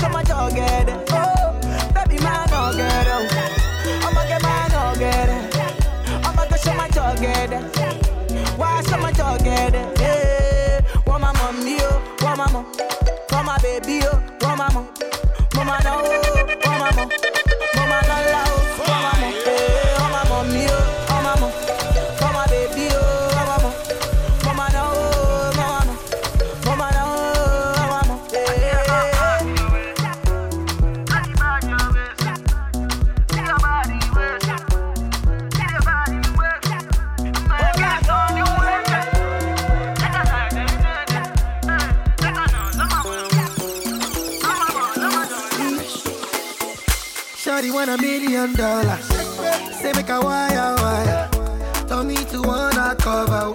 I'm a dogged. Oh, baby, man, no good. Oh, I'm a get my no good. I'm a go show my dogged. Why show my dogged? Hey, want mama, mommy, oh, mama, my my baby, oh, mama, my. Mama, no, want my. Mama, no, want a million dollars. Say make a wire wire. Tell me to wanna cover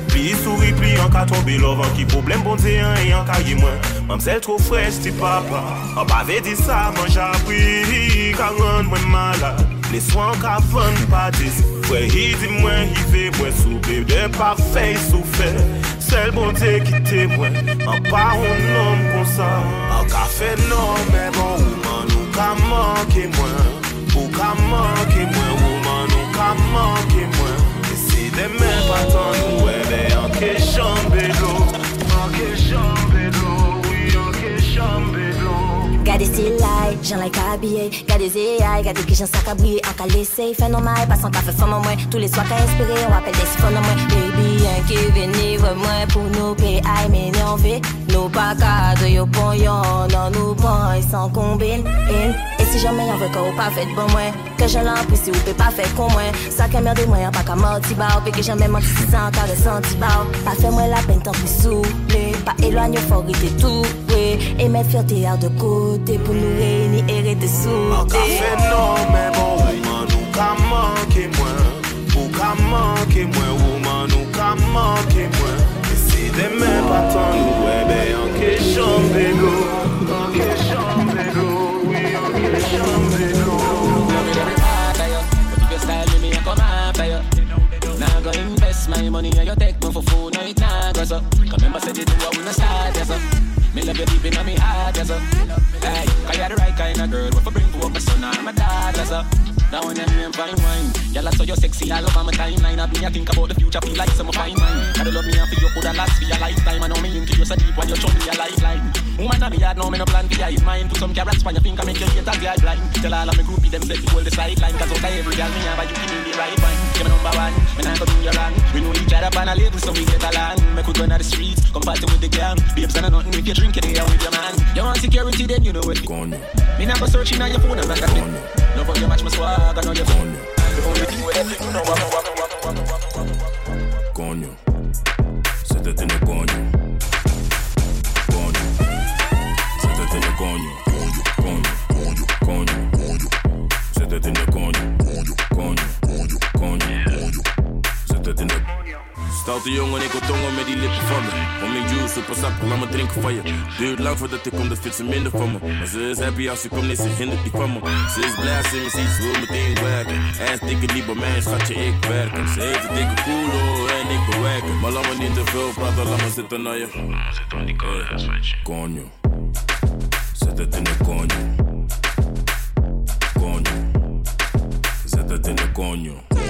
Li souri pli an ka tombe lovan ki problem bonze an e an ka ye mwen Mamzel tro frej ti papa. An pa ve di sa man japri Ka ron mwen mala Le swan ka fon patis Fwe hi di mwen hi ve mwen soube De pa fey soufe Sel bonze ki te mwen An pa on nom kon sa An ka fenome bon ouman Ou ka manke mwen Ou ka manke mwen Ouman ou ka manke mwen dem patan nou e de anke chanbe lo Anke chanbe lo, oui anke chanbe lo Gade stilay, jan like abye Gade zeyay, gade ki jan sak abriye Anka fè nan may, pasan ka fè mwen. Tous les sois ka espere, on apel desi fon mwen. Baby, anke veni vè mwen pou nou pe ay menyanve Nou pa kade yo pon yon, nan nou yon san kombin In, Si jame yon vwe ka ou pa fet bon mwen Ke jen lan pou si ou pe pa fet kon mwen Sa ke merde mwen yon pa ka mouti ba ou Pe ke jame manti si san ka resanti ba ou Pa fe mwen la pen tan pou souple Pa elwanyo fori te toupe E met fiote ar de kote Pou nou reyni ere te soupe An ka fe nan men bon ouman nou ka manke mwen Ou ka manke mwen ouman nou ka manke mwen E si demen patan nou ebe An ke chanpe go An ke chanpe go my money and you take me for food, no it nah go so. Remember said you do what we no start, yes sir. Me love you deep in my heart, yes cause you're the right kind of girl. What for bring up my son or my daughter, sir. Now when you name fine wine, y'all are so you sexy, I love on my timeline. I be I think about the future, feel like some fine wine. Gotta love me and feel you coulda last for your lifetime. I know me into you so deep when you show me a lifeline. Woman, I be hard, no me no plan for your mine. Put some carrots on your finger, make you get a girl blind. Tell all of me groupie them set hold the sideline. Cause out of every girl me have a you give me the right one. Give me number one, me nah go do you wrong. We know each other on a label, so we get along. Make we go on the streets, come party with the gang. Babes and nothing if you drink it here with your man. You want security, then you know it. Me nah go searching on your phone, I'm not Não vou mais know suar, ganhou de fome. Eu vou me dizer, eu know vou, não vou, não vou, não what? Jong en ik wil tongen met die lippen van me. Om mijn juice, super sap, laat me drinken van je. Duurt lang voordat ik kom, dat vindt ze minder van me. Maar ze is happy als ze komt, nee, ze hindert niet van me. Ze is blij als ze me ziet, ze wil meteen werken. Is dikke niet bij mij, schatje, ik werk. Ze heeft een dikke koelo en ik bewerken. Maar laat me niet te veel praten, laat me zitten naar je. Zit op die Coño. Zet het in de coño. Coño. Zet het in de coño.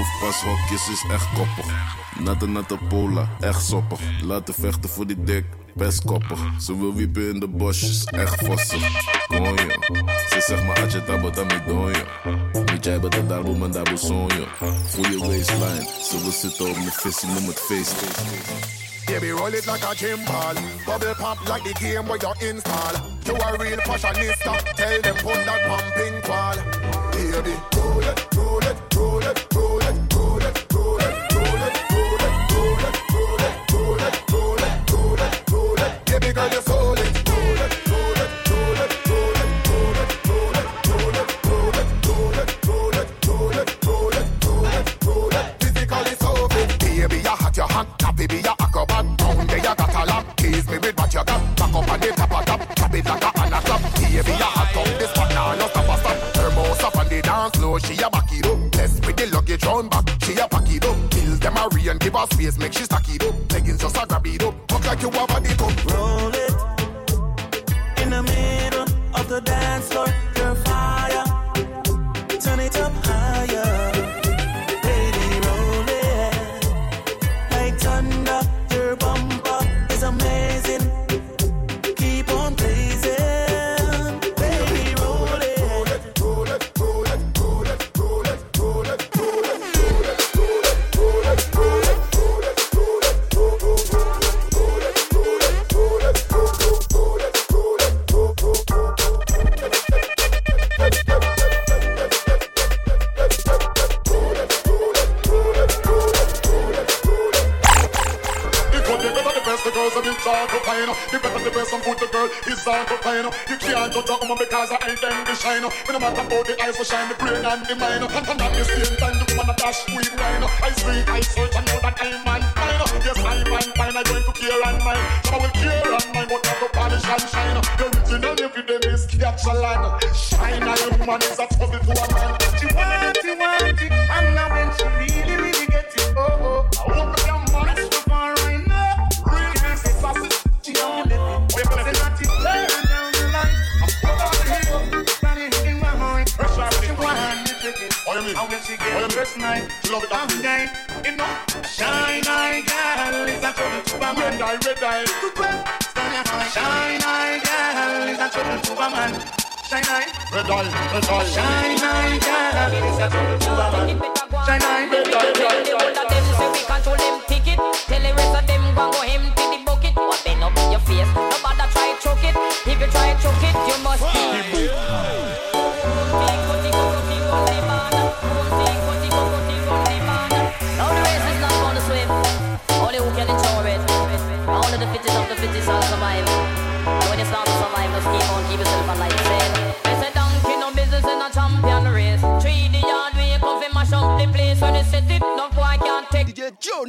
Hoofdpashokjes is echt koppig. Natte natte pola, echt soppig. Laten vechten voor die dik, best koppig. Ze wil wiepen in de bosjes, echt vossig. Konjo, ze zegt maar atje tabo dami donjo. Niet jij bent daar boem en daar sonjo. Voel je waistline, ze wil zitten op mijn visie, noem het feest. Baby, roll it like a gym ball. Bubble pop like the game where you install. You a real fashionista. Tell them put that pumping qual. Baby, roll it, roll it, roll it, she a round back. She a pack it up. Kill them a and give her space. Make she stack it up. Leggings just a grab it up. Look like you a body woman because I ain't them the shine. When no matter about the eyes, so shine the brain and the mind. And, at the same time, the woman a dash sweet wine. I see, I search, I know that I'm man fine. Yes, I'm man fine, I'm going to care and mine. So I will care and mine, but not to polish and shine. The original every day is catch a line. Shine, a woman is a trouble to a man. She want it, want and now when she really, she get first night, I'm night, you know. Shine eye girl is a trouble to a man. Red eye, red eye. Shine eye girl is a trouble to a man. Shine eye, red eye, red eye. Shine eye girl is a trouble to a man. Shine eye, red eye, red The whole of them say we control them ticket. Tell the rest of them go go empty the bucket. What bend up your face? Nobody try choke it. If you try choke it, you must be.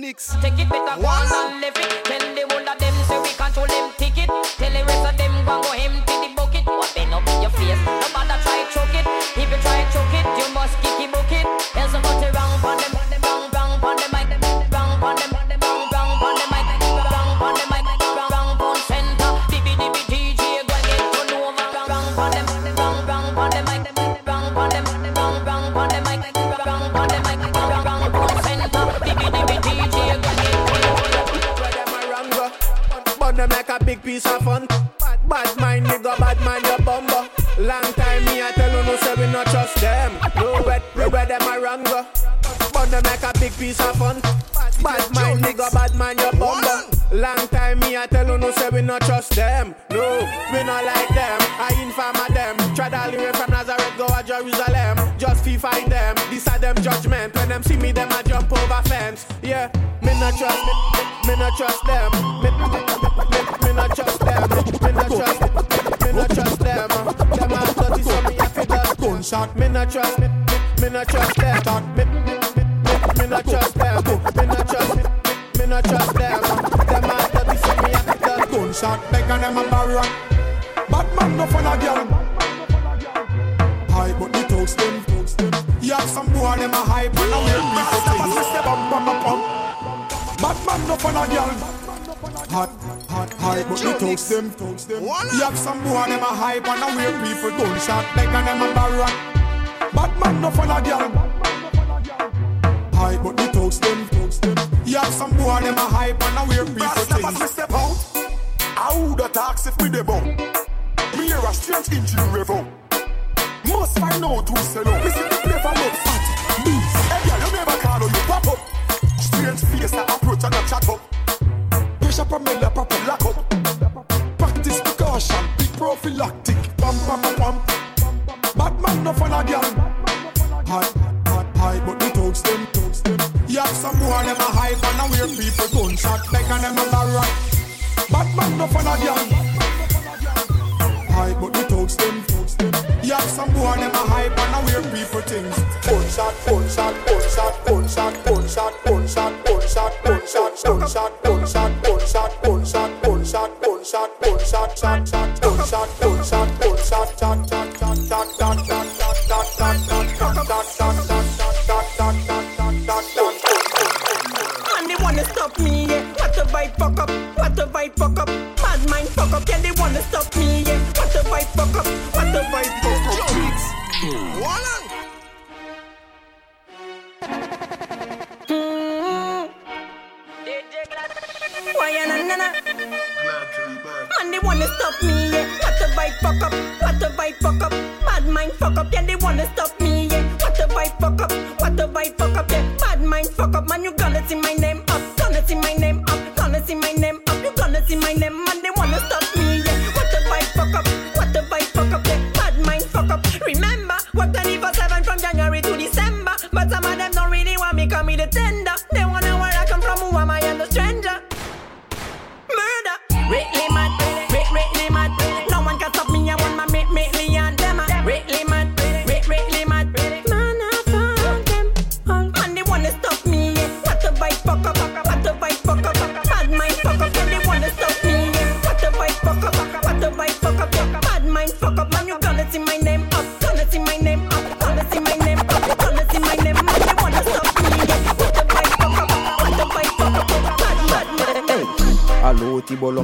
Take it better go on and left it. Tell the them say we control them ticket. Tell not trust me, me not trust them. Me, me, me, me not trust them. Me not trust, me not trust them. Them a dirty, so me a fi dust. Gunshot, me not trust. The them. You have some boy them a hype and a weird people gunshot. Beg and them a barrack.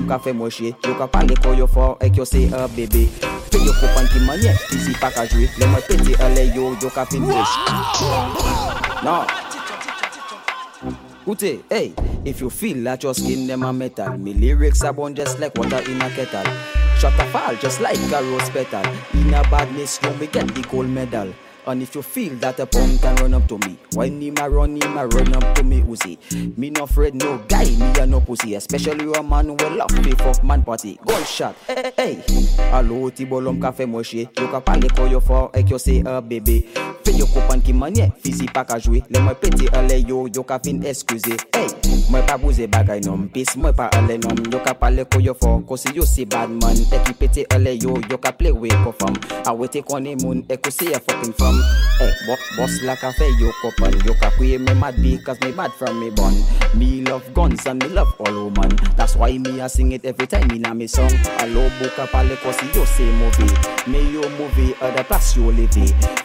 Ka fe mwen Yo ka pale yo ek yo se a bebe. Fe yo ki manye, pa ka jwe Le mwen pete ale yo, yo ka Non. Ute, hey, if you feel that your skin them a metal Me lyrics are born just like water in a kettle. Shut a fall just like a rose petal. In a badness, you me get the gold medal and if you feel that a punk can run up to me, why me ma run him run up to me Uzi? Me no afraid no guy, me a no pussy, especially a man who love me fuck man party. Gunshot, hey, hey. Allo ti bolom ka fe moshe, yo ka pale ko yo for ek yo se a bebe. Fe yo kopan ki manye, fisi pa ka jwe, le mwen pete ale yo, yo ka fin. Hey, mwen pa bouze bagay nom, pis mwen pa ale nom, yo ka pale ko yo for, kosi yo se bad man, ek ki pete ale yo, yo ka play we ko fam. A we te kone moun, ek ko se a fucking fam come. Hey, bust, bust like a fair yoke up and yoke a queer me mad because me bad from me bun. Me love guns and me love all woman. That's why me I sing it every time in a me song. A low book up a cause you say movie. Me yo movie other pass you live.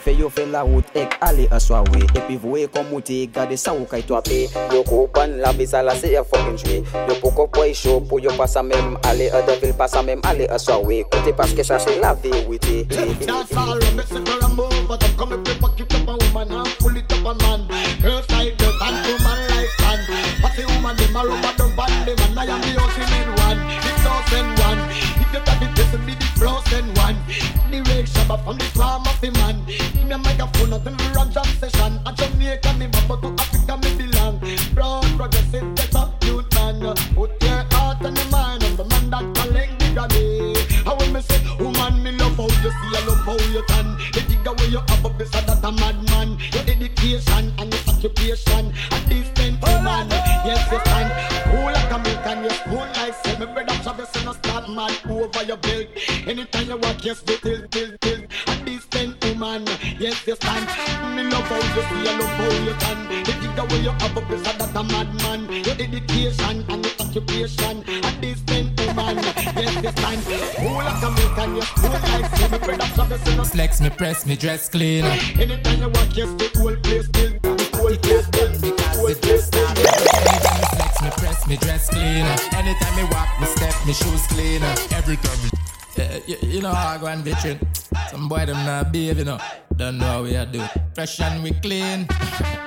Fe yo fella out ek ali aswawe. Epivoe komuti gade saukai to ape. Yo open la bisala se ya fucking jwe. Yo poko poi show pour yo pass a même aller other ville pass a même aller aswawe. Côté parce que ça c'est la vie oui. That's all, Mr. Rambo, but I'm coming to fuck it up a woman and pull it up a man. Girls like dirt and woman like sand. But the woman them a rubber the band them and I am the ultimate one. The thousand one. If you got the this me the frozen one. The red shabba from the farm of the man. Give me a microphone nothing for a jam session. A Jamaica me bumper to Africa me belong. Brown progressive better youth man. Put your heart and your mind on the man that collect the Grammy. How when me say woman me love how you see I love how you can figure where you have up this other a madman. Your dedication and your occupation and this temple oh, man. Yes, you and cool like a milk and yes, cool like say me bread up Travis and I start mad over your belt. Anytime you walk, yes, they till, till, till. And this temple oh, man. Yes, you and me love how you feel, love how you can figure where you have a place that a madman. Your education and your occupation and this thing to man. Yes, this time. Whole of Jamaican, your whole life. See me bread up, so me Flex me, press me, dress clean. Anytime you walk, yes, the whole place still. The whole place still. The whole place still me press, me dress cleaner. Anytime me walk, me step, me shoes cleaner. Every time me, you, you know how I go and bitchin'. Some boy them not behave, you know. Don't know how we are do. Fresh and we clean.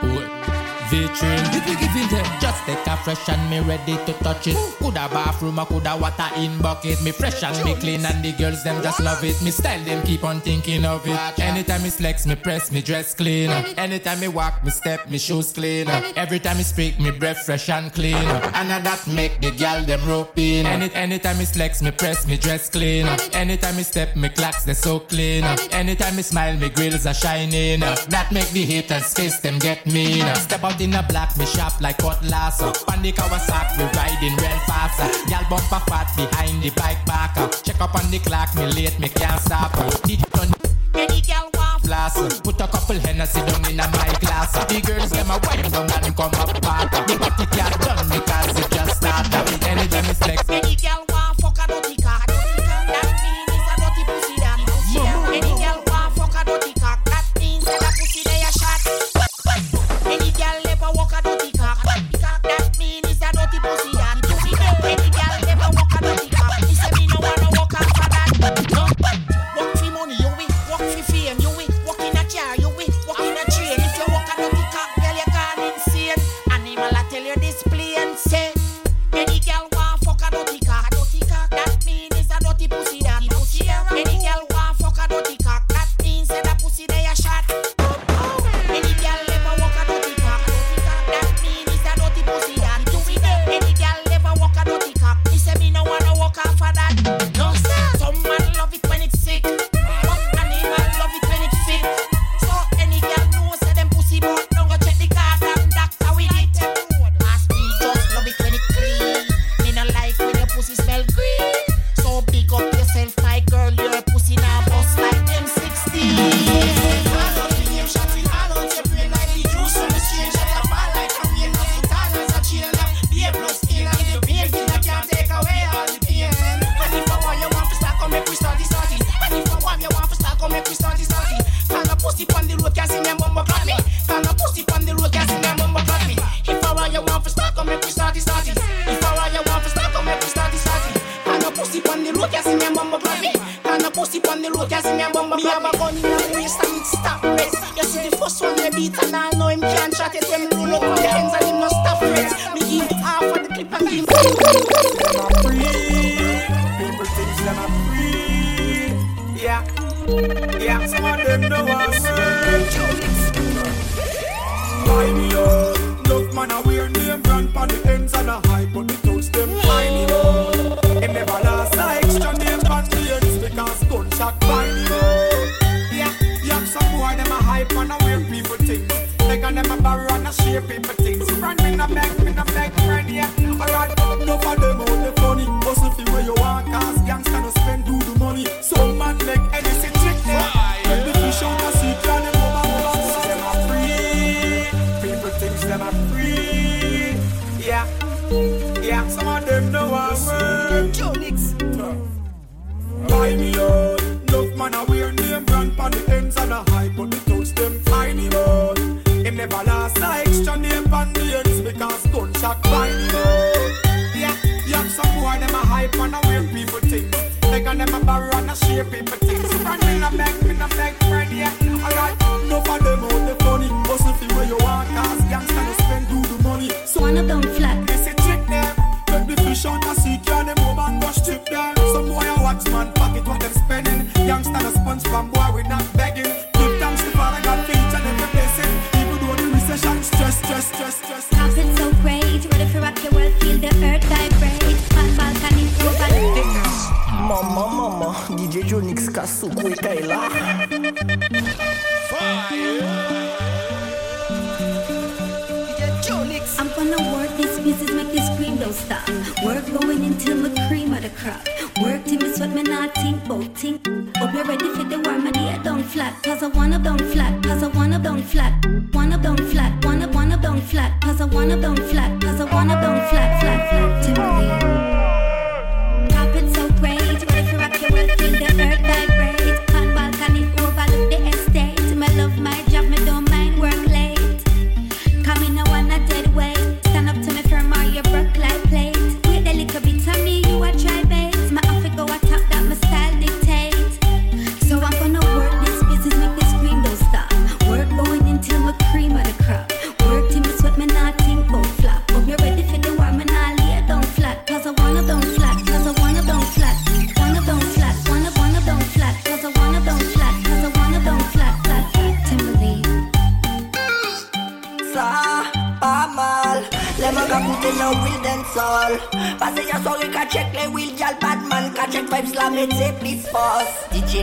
Ooh vitrine. If you give it there, just take a fresh and me ready to touch it. Coulda bathroom, I coulda water in bucket. Me fresh and me clean and the girls them just love it. Me style them keep on thinking of it. Anytime me flex, me press, me dress clean. Anytime me walk, me step, me shoes clean. Every time me speak, me breath fresh and clean. And that make the girl them rope in. Any, anytime me flex, me press, me dress clean. Anytime me step, me clacks they so clean. Anytime me smile, me grills are shining. That make the haters face them get mean. Step out Clad in a black, me shop like cutlass. On the Kawasaki, we riding real fast. Y'all bumper fat behind the bike back. Check up on the clock, me late, me can't stop. The done, many gal want flash. Put a couple Hennessy down in a my glass. The girls get my wife down and come up back. The party can't done because it just started. Anytime it's flex.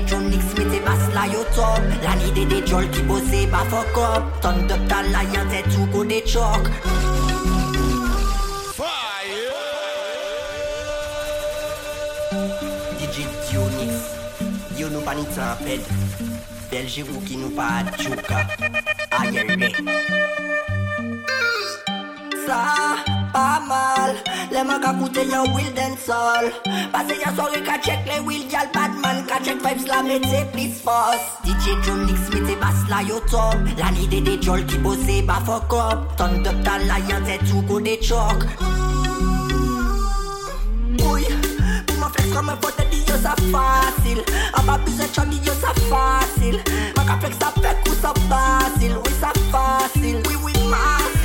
Dionyx mettez basse là yo top. La nid des jol qui bossait, bah fuck up. Ton up ta la y'en tête tout go des chocs. DJ Dionyx, yo nou pa ni temped. Belge ou qui nous pas tchouka. Aïe, Ça, pas mal. Les mecs à coûter y'a will. Parce que y'a soirée qu'à check les wheels, y'a le Batman qu'à check vibes la métier, please force. DJ Dionyx mettez basse là yo top. La nid des jol qui bossait, bah fuck up. Ton up ta la y'en tête tout go chocs. Oui, mm. pour ma flex comme un pote de yo ça facile. En bas besoin de chandi yo ça facile. Ma ka flex ça fait coup ça facile. Oui ça facile, oui oui massif.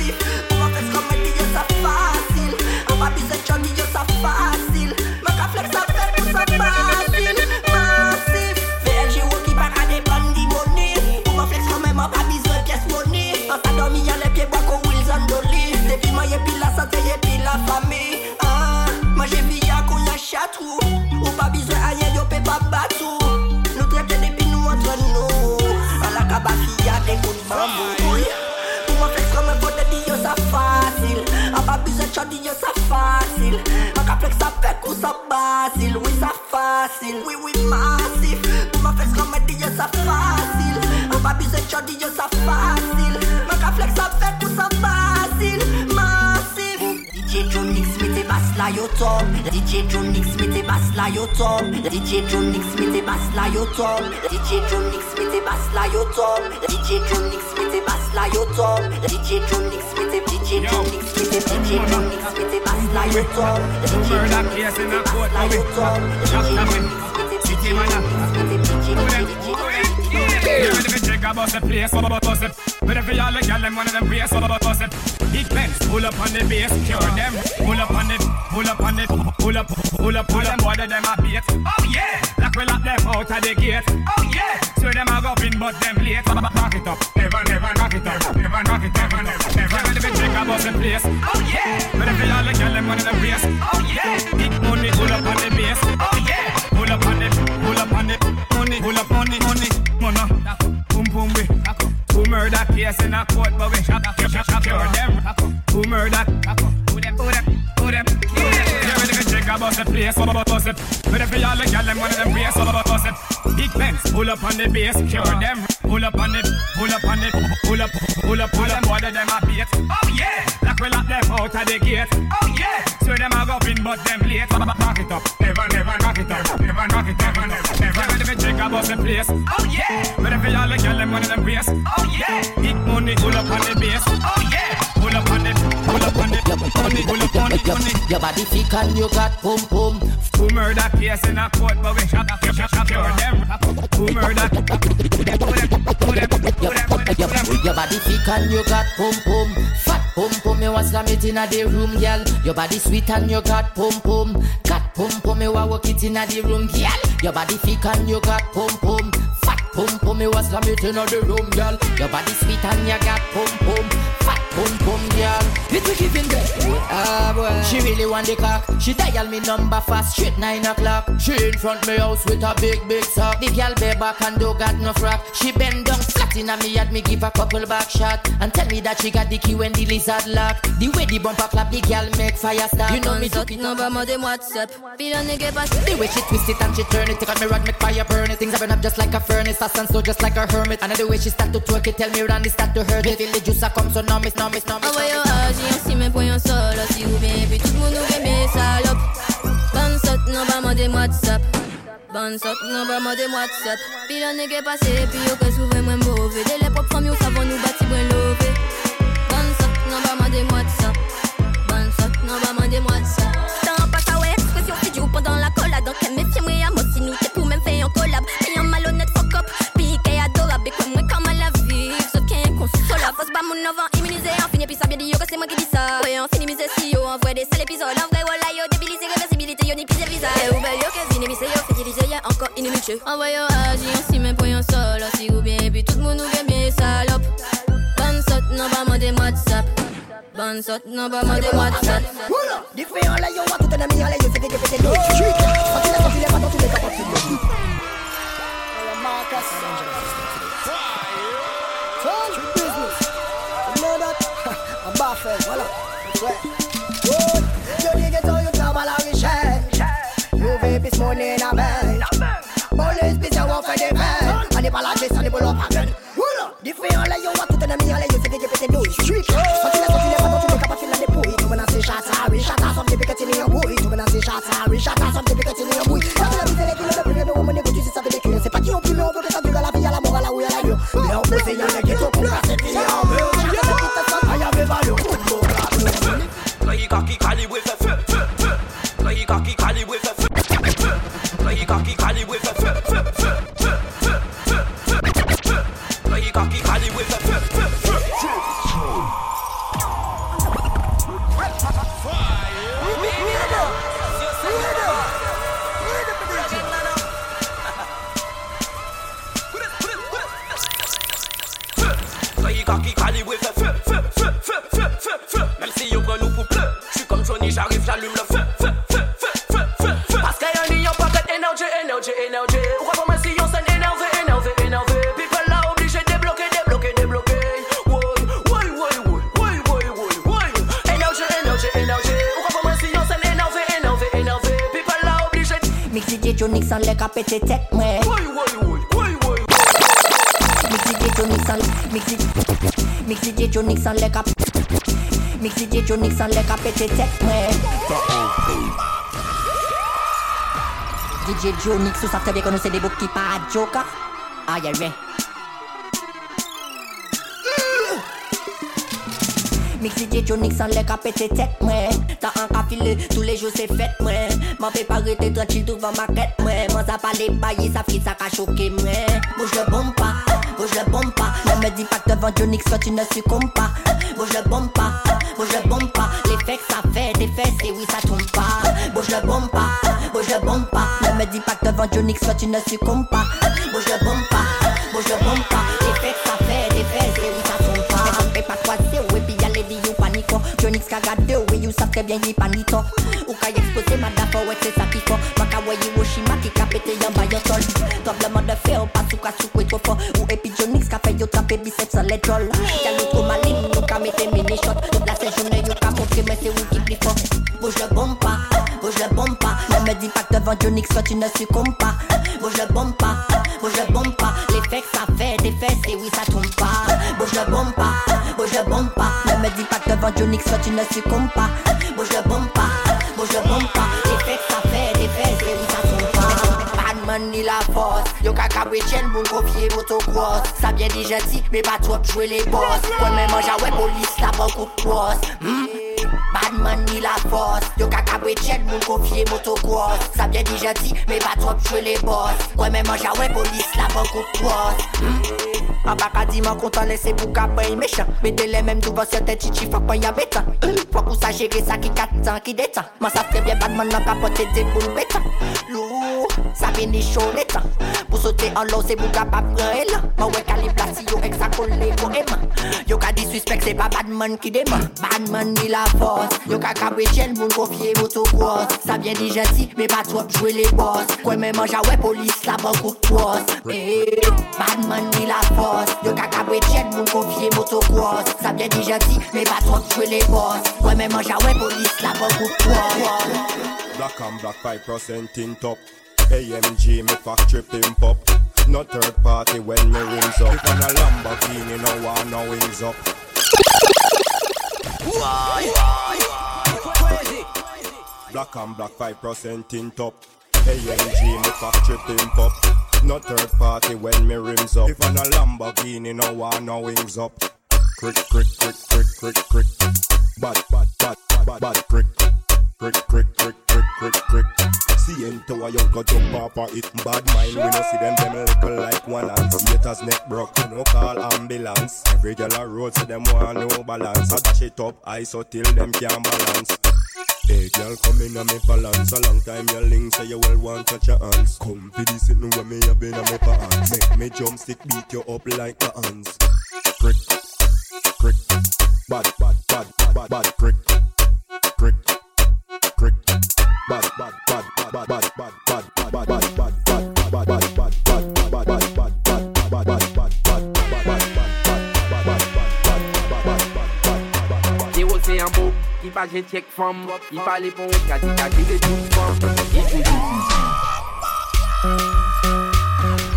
Mwen sa domi an epye bako Wilson Dolly. Depi mwen ye pi la sante, ye pi la fami Oui oui massif. Pour moi flex comme un yo ça facile. A pas besoin de chandi yo ça facile. Ma ka flex ça fait coup ça facile. Massif. DJ Dionyx mettez basse là yo top. DJ Dionyx mettez basse là yo top. DJ Dionyx mettez basse là yo top. DJ Dionyx mettez basse là yo top. DJ Dionyx mettez basse là yo top. DJ Dionyx mettez DJ Dionyx mettez DJ Dionyx mettez basse là yo top. DJ Dionyx mettez basse là yo top. DJ John Nix DJ John Nix Yeah, ready to check about the place, what about us? Ready for all the gal, them one of them brace, what about us? Big Benz, pull up on the base, cure them. Pull up on it, pull up on it, pull up, pull up, pull them, boy, them a beat. Oh yeah, like we lock them out of the gate. Oh yeah, so them a go in, but them late. Rock it up, never, never, rock it up, never, rock it, never, about the place. Oh yeah, ready for all the gal, them one of them brace. Oh yeah, big money, pull up on the base. Oh yeah, pull up on it, pull up on it, money, pull up on money, money, money. Boom boom we. Who murder case in a court, but we cure them. Who murder? Who them? Who them? Who them? Yeah, check about the place, about us? Ready for all the gal, them them brace, what about? Big Benz, pull up on the base, cure them. Pull up on it, pull up on it, pull up, pull up, pull up. them, boy, them a beat. Oh out of the gate. Oh yeah, so them a go in, but them late. Rock it up, never, never, rock it up, never, rock it, never, never, never. Ready to check about the place. Oh yeah, ready for all the gal, them one of them brace. Oh yeah, big money, pull up on the base. Oh on it, money, pull up on it, money. Your body thick and you got pum pum. Who murder case in a court, but we shot, shot, shot, cure them. Who murder? Your body thick and you got pum pum. Fat pum pum, me was slam it inna the room, girl. Your body sweet and you got pum pum. Got pum pum, me wa walk it inna the room, girl. Your body thick and you got pum pum. Pum pum, me was it inna the room, girl. Your body sweet and you got pum pum. Fat pum pum, girl. It we keep in there. Ah boy. She really want the cock. She dial me number fast, straight nine o'clock. She in front me house with a big big sock. The girl be back and do got no frack. She bend down flat in me yard, me give a couple back shot. And tell me that she got the key when the lizard lock. The way the bumper clap, the girl make fire start. You know me took it number more than WhatsApp. Feel nigga pass. The way she twist it and she turn it, take out me rod, make fire burn it. Things burn up just like a furnace, fast and slow just like a hermit. And the way she start to twerk it, tell me Randy start to hurt it. Feel the juice a come, so now miss, now miss, now miss. Envoyez au agi, on s'y met pour un solo si vous bien, puis tout le monde nous aime salope. Bonne saute, non, pas moi WhatsApp. Bonne saute, non, pas moi des WhatsApp. Puis le nègre passé, puis au cas souvent moins mauvais. Dès les propres familles, savons nous bâtir bien levé. Bonne saute, non, pas moi des WhatsApp. Bonne saute, non, pas moi des WhatsApp. Si yo, en vrai, des sales épisodes. En vrai, voilà, yo, débilisé, réversibilité, yo, ni. Et où belle, yo, yo, diviser, y'a encore s'y met pour un solo, si ou bien, puis tout le monde bien, salope. Bonne saute, non, pas moi des WhatsApp. Bonne saute, non, pas moi des WhatsApp. Différent là, yo, moi tout un ami, allez, c'est l'eau. Street, quand tu business. You know that? Voilà. This money in a bed. Police, I want for the bed. And the balance, and the pull up again. Différent là, yo, moi tout un ami, allez, yo, c'est que pété l'eau. Street, quand tu l'as sorti, les pas dans tous les capables, là, les pouilles. Tu m'en as ces chats, sorry, chats, some people get in your. Tu m'en as ces chats, sorry, chats, some people get in your bouille. Quand tu l'as visé, les pété tête, ouais. Woy, woy, woy, woy, woy. Mix DJ Dionyx sans Mix Mix DJ sans les cap Mix DJ sans les cap pété tête, ouais. DJ Dionyx, vous savez très bien nous c'est des boucs qui pas à Joker. Ah, yeah, yeah. Mix DJ sans les cap pété tête, ouais. Cap filé, tous les jours c'est fête, ouais. M'en fais pas rester tranquille devant ma ouais. Moi ça pas les bails, ça fait ça qu'a choqué, ouais. Bouge le bombe pas, bouge le bombe pas. Ne me dis pas que devant Jonix toi tu ne succombes pas. Bouge le bombe pas, bouge le bombe pas. Les que ça fait, tes fesses, et oui ça tombe pas. Bouge le bombe pas, bouge le bombe pas. Ne me dis pas que devant Jonix toi tu ne succombes pas. Bouge le bombe pas, bouge le bombe pas. Les que ça fait, tes fesses, et oui ça tombe pas. Fais pas toi c'est oui puis y'a les dit you panico. Jonix ka très bien y panito. Ou ka exposer ma dafa ouais c'est ça qu'il faut. Maka ouais you Hiroshima qui ka pété y'en bas y'en sol. Tremblement de fer, pas sous ka sous trop fort. Ou epi Jonix ka fait yo taper biceps sans les trolls. Y'a l'autre trop maligne, you ka mini shot. Toute la séjournée you ka c'est où qui plus fort. Bouge le bombe pas, bouge le bombe pas. Ne me dis pas que Jonix tu ne succombes pas. Bouge le bombe pas, bouge le bombe pas. Les faits ça fait, tes fesses, et oui ça tombe pas. Bouge le bombe pas, bouge le bombe pas. Ne me dis pas que Jonix tu ne succombes pas. boss. Yo kakabwe chen moun kofye motokros Sa byen di jeti, me pa trop jwe le boss. Kwen men manja we polis la ban kout kros Hmm? Badman ni la fos Yo kakabwe chen moun kofye motokros Sa byen di jeti, me pa trop jwe le boss. Kwen men manja we polis la ban kout kros Hmm? An baka di man kontan lese pou ka pey mechan Mete le menm tou vans yote chichi fok pan ya betan Fok ou sa jere sa ki katan ki detan Man sa frebyen badman nan kapote de pou betan Sa vini chou letan Pou sote an lou se mou ka pa pran elan Mwen wè kalibla si yo ek sa kole ko eman. Yo ka disuspek se pa badman ki deman. Badman ni la fos Yo ka kabwe chen moun kofye motokros Sa vyen di jenti me pa trop jwe le bos Kwen men manja wè polis la ban koukros Eee eh, Badman ni la fos Yo ka kabwe chen moun kofye motokros Sa vyen di jenti me pa trop jwe le bos Kwen men manja wè polis la ban koukros Black and black 5% tin top. AMG, me factory pimp up. No third party when me rims up. If I'm a Lamborghini, no one no wings up. Why? Why? Black and black 5% in top. AMG, me factory pimp up. No third party when me rims up. If I'm a Lamborghini, no one no wings up. Crick, crick, crick, crick, crick, crick. Bad, bad, bad, bad, bad, crick. Crick, crick, crick, crick, crick, crick. See him to a young jump off of it. Bad mind, we no see them, them little like one hands. Haters neck broke, no call ambulance. Every girl a road, so them want no balance. I dash it up, I so till them can't balance. Hey girl, come in and me balance A long time your link say you well want touch your hands Come for this sitting where me have been a me pants Make me jump stick beat you up like the hands Crick, crick, bad, bad, bad, bad, bad, crick, crick, crick, bad, bad, bad, bad, bad, bad, bad, bad, bad, bad, bad, bad, bad, bad, bad, bad, bad, bad, bad, Zéro c'est un beau, il pas j'ai check from, il fallait pour un cas, il a tiré tout from, il toujours.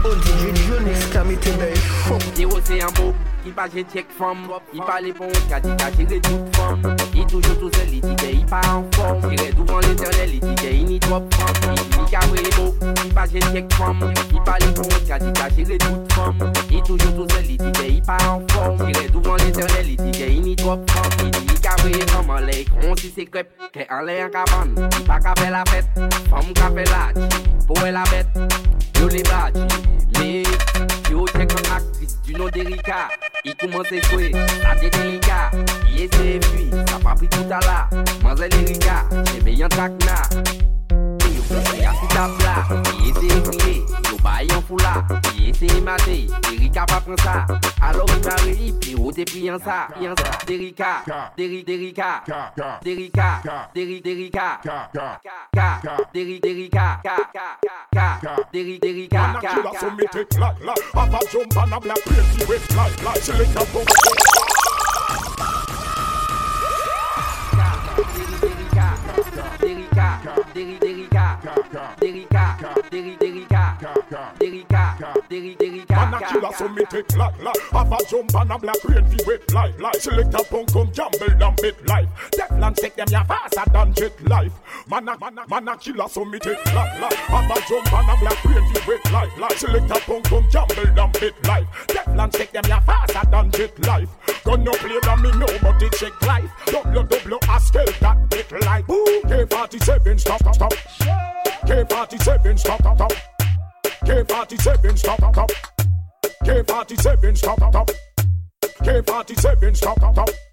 Oh DJ Dionyx kami te bay fok Zéro c'est un beau, il ki pa je tchek fam I pale pou moun kadi ka jere tout fam I toujou tou sel, li di ke i pa an form Jere douvan l'eternel, li di ke i ni trop fam I di ka vre bo, ki pa je tchek fam I pale pou moun kadi ka jere tout fam I toujou tou sel, li di ke i pa an form Jere douvan l'eternel, li di ke i ni trop fam I di ka vre fam an ley kon si se krep Ke an ley an kavan, i pa ka fe la fet Fam ka fe la chi, pou e la bet Yo le baji, le Yo tchek an akris, du nou derika. I kouman se fwe, sa te delika. Ye se fwi, sa pa pri touta la Manze lirika, jebe yon takna Se yasi tap la, se Yo bayan se Derika pa sa, alo mare te priyan sa, priyan sa Derika, deri, derika. Derika, deri, derika. Ka, deri, derika. Derika. Deri, derika. Derika, deri, derika. Man a killer so me take like like Have a jump and a black crazy with like like Select a punk come gamble and bet life. Teflon take them ya faster than jet life. Man a, man a, a killer so me take like like Have a jump and a black crazy with like like Select a punk come gamble and bet life. Teflon take them ya faster than jet life. Gun no play than me know but it check life. Double double Haskell that bit like Ooh, K47 stop stop stop. K47 stop stop stop K47 stop up up K47 stop up up K47 stop up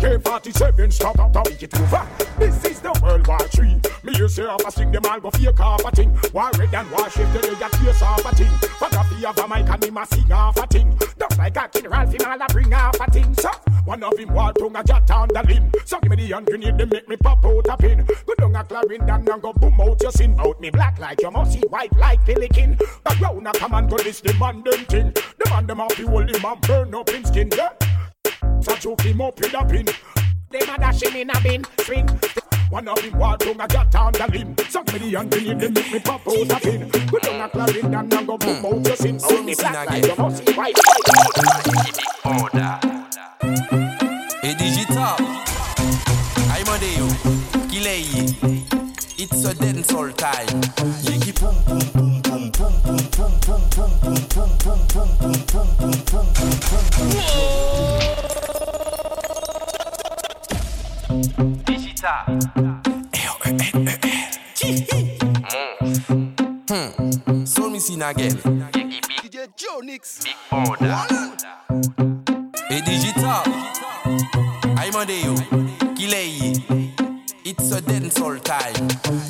K47 stop stop stop Think it over. This is the World War Three. Me you say half a sing them all go fake half a thing War red and war shift the day a half a thing Photography of a mic and him a sing half a thing. Just like a kid Ralph him all a bring half a thing. So one of him war tongue a jot on the limb. So give me the hand grenade they make me pop out a pin. Go down a Clarendon and go boom out your sin. Out me black like you must see white like pelican. Back round a come and go this the man them thing The man them off the hold him and burn up him skin yeah so choke him up with a pin. Them a dash him in a bin, swing. One of him war tongue a jot on the limb. Some me the and the them make me pop out a pin. Go down a Clarendon and go boom out your sin. Out me black like white. Order. Et digital. I'm on you. Kilei. It's a dancehall time. Yiki pum pum again. DJ Dionyx. Big order. Et digital. I'm on you. Kilei. It's a dancehall time.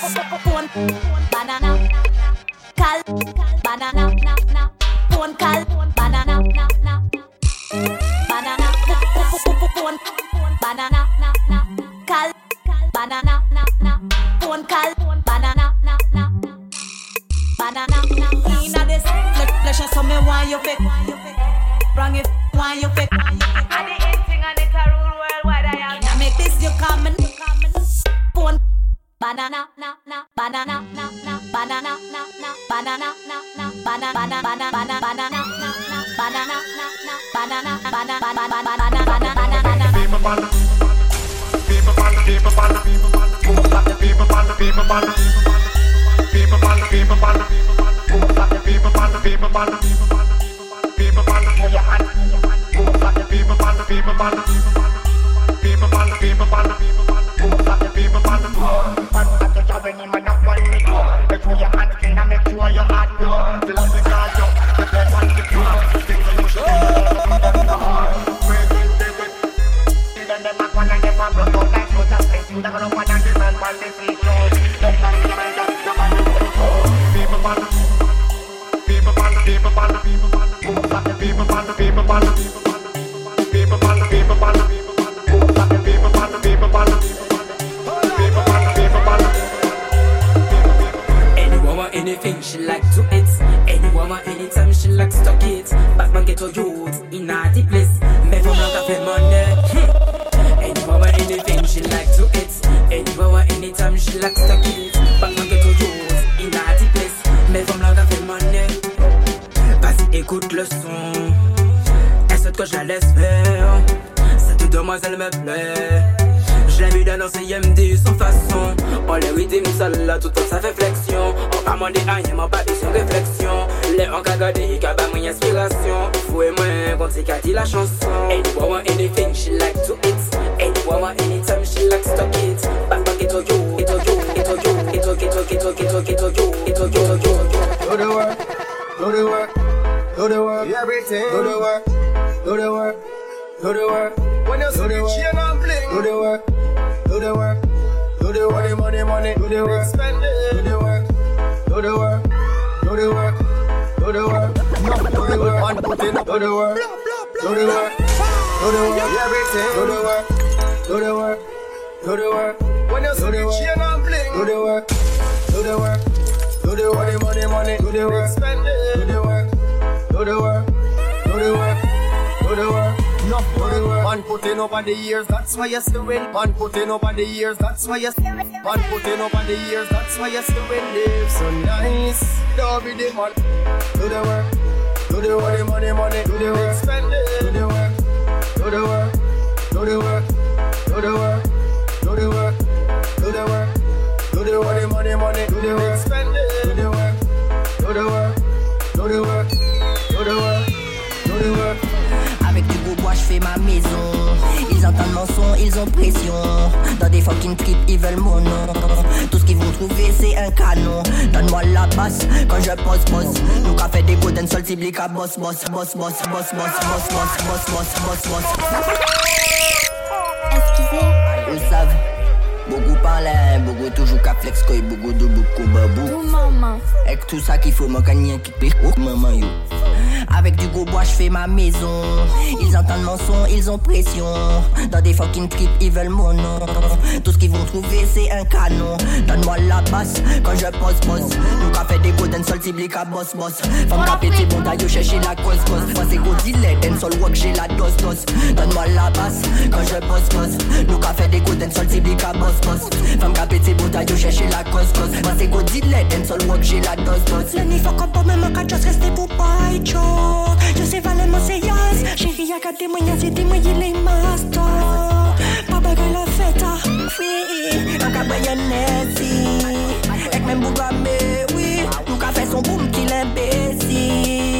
Phone, banana, cal, banana, na, na. Phone call, banana, na, na. Banana, phone, banana. Call, banana, na, na. Phone call, banana, na, na. Banana. Inna this, let let show me why you fit. Wrong it, why you fit. Banana na na banana banana banana banana banana na na banana na na banana banana banana banana banana banana People banana, people banana, people banana, people banana, people banana, people banana, people banana, people banana, people banana, people banana, people banana, people banana, people banana, for your hand, people banana, people banana, people banana, people banana, people banana, people banana, people banana, but at the man one me do. Make sure your hand clean and make sure your heart pure. Till I'm the guard up, the best one to do. Think you should be the then them a gonna get my blood out like blood and face You da gonna wanna get man man they see show Them man get man that the man they go People banna People banna People banna People banna People banna People banna People banna People like to eat Anyone want anytime she likes to get Batman get to youth in a the place. Me from like a fait money. Anyone want anything she like to eat Anyone want anytime she likes to get Batman get to youth in a the place. Me from a fait money. Vas-y écoute le son. Elle souhaite que je la laisse faire? Cette demoiselle me plaît. Je l'ai vu dans CMD sans façon. On les rythme seul là tout le temps ça amande a nye man pa bi refleksyon Le an ka gade yi ka ba mwen inspirasyon Fwe mwen kon se ka di la chanson. Any woman anything she like to eat. Any woman anytime she like to it. Bak bak ito yo, ito yo, ito yo Ito, ito, ito, ito, ito, yo, ito yo, Do the work, do the work Do the work, everything. Do the work, do the work, do the work. When you see the chain and bling Do the work, do the work, do the work. Money, money, money, do the work Spend it, do the work do the work, do the work, do the work, do the work, and put in, do the work. do the work, do the work, everything, do the work, do the work, do the work. When you see the chain and bling, do the work, do the work, do the work, money, money, do the work, do the work, do the work, do the work, do the work. The. Man putting over the years, that's why you still win. Man putting over the years, that's why you still win. Man putting over the years, that's why you still win. Live so nice, don't be the man. Do the work, do the work, money, money, do the work, spend it, do the work, do the work, do the work, do the work, do the work, do the work, do the work, money, money, do the work, spend Mon son, ils ont pression. Dans des fucking trips, ils veulent mon nom. Tout ce qu'ils vont trouver, c'est un canon. Donne-moi la basse quand je pose, pose. Nous qu'a fait des golden sol, ciblé qu'à boss, boss, boss, boss, boss, boss, boss, boss, boss, boss, boss, boss. Ils savent. Beaucoup parlent, beaucoup toujours qu'à flex, beaucoup de beaucoup babou. maman. Avec tout ça qu'il faut, mon canien qui pire, oh maman yo. Avec du gros bois, je fais ma maison. Ils entendent mon son, ils ont pression. Dans des fucking trips, ils veulent mon nom. Tout ce qu'ils vont trouver, c'est un canon. Donne-moi la basse quand je pose, pose. Nous qu'a fait des golden sol, ciblé qu'à boss, boss. Femme qu'a pété, bon d'ailleurs, chercher la cause, cause. Moi, c'est go dealer, den sol walk, j'ai la dose, dose. Donne-moi la basse quand je pose, pose. Nous qu'a fait des golden sol, ciblé qu'à boss, boss. Femme qu'a pété, bon d'ailleurs, chercher la cause, cause. Moi, c'est go dealer, den sol j'ai la dose, dose. Le niveau comme pas même quand just rester pour pas masto Yo se valen mwen se yas Chéri a gade mwen yas Yede mwen yile masto Pa bagay la feta Oui, an ka bayan neti Ek men bouga me, oui. Nou ka fe son boum ki l'imbécile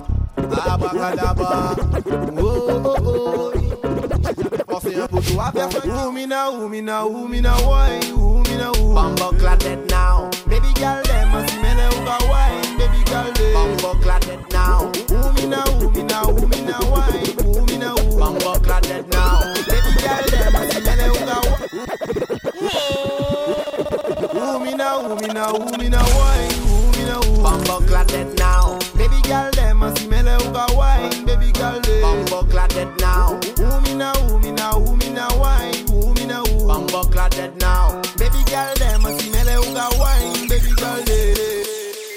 abracadabra. Oh, oh, oh. Forcez un poteau à personne. Oumina, oumina, oumina, wine, oumina, oumina. Bumbo cladet now. Baby girl, them a simene uga wine, baby girl, them. Bumbo cladet now. Oumina, oumina, oumina, wine, oumina, oumina. Bumbo cladet now. Baby girl, them a simene uga wine. Oumina, oumina, oumina, wine, oumina, oumina. Bumbo cladet now. Baby girl, them a see me now, who got wine. Baby girl, them. Bumbo cladet now. Ooh, me now, ooh, me now, ooh, me now, wine. Ooh, me now, ooh. Bumbo cladet now. Baby girl, them a see me now, who got wine. Baby girl, them.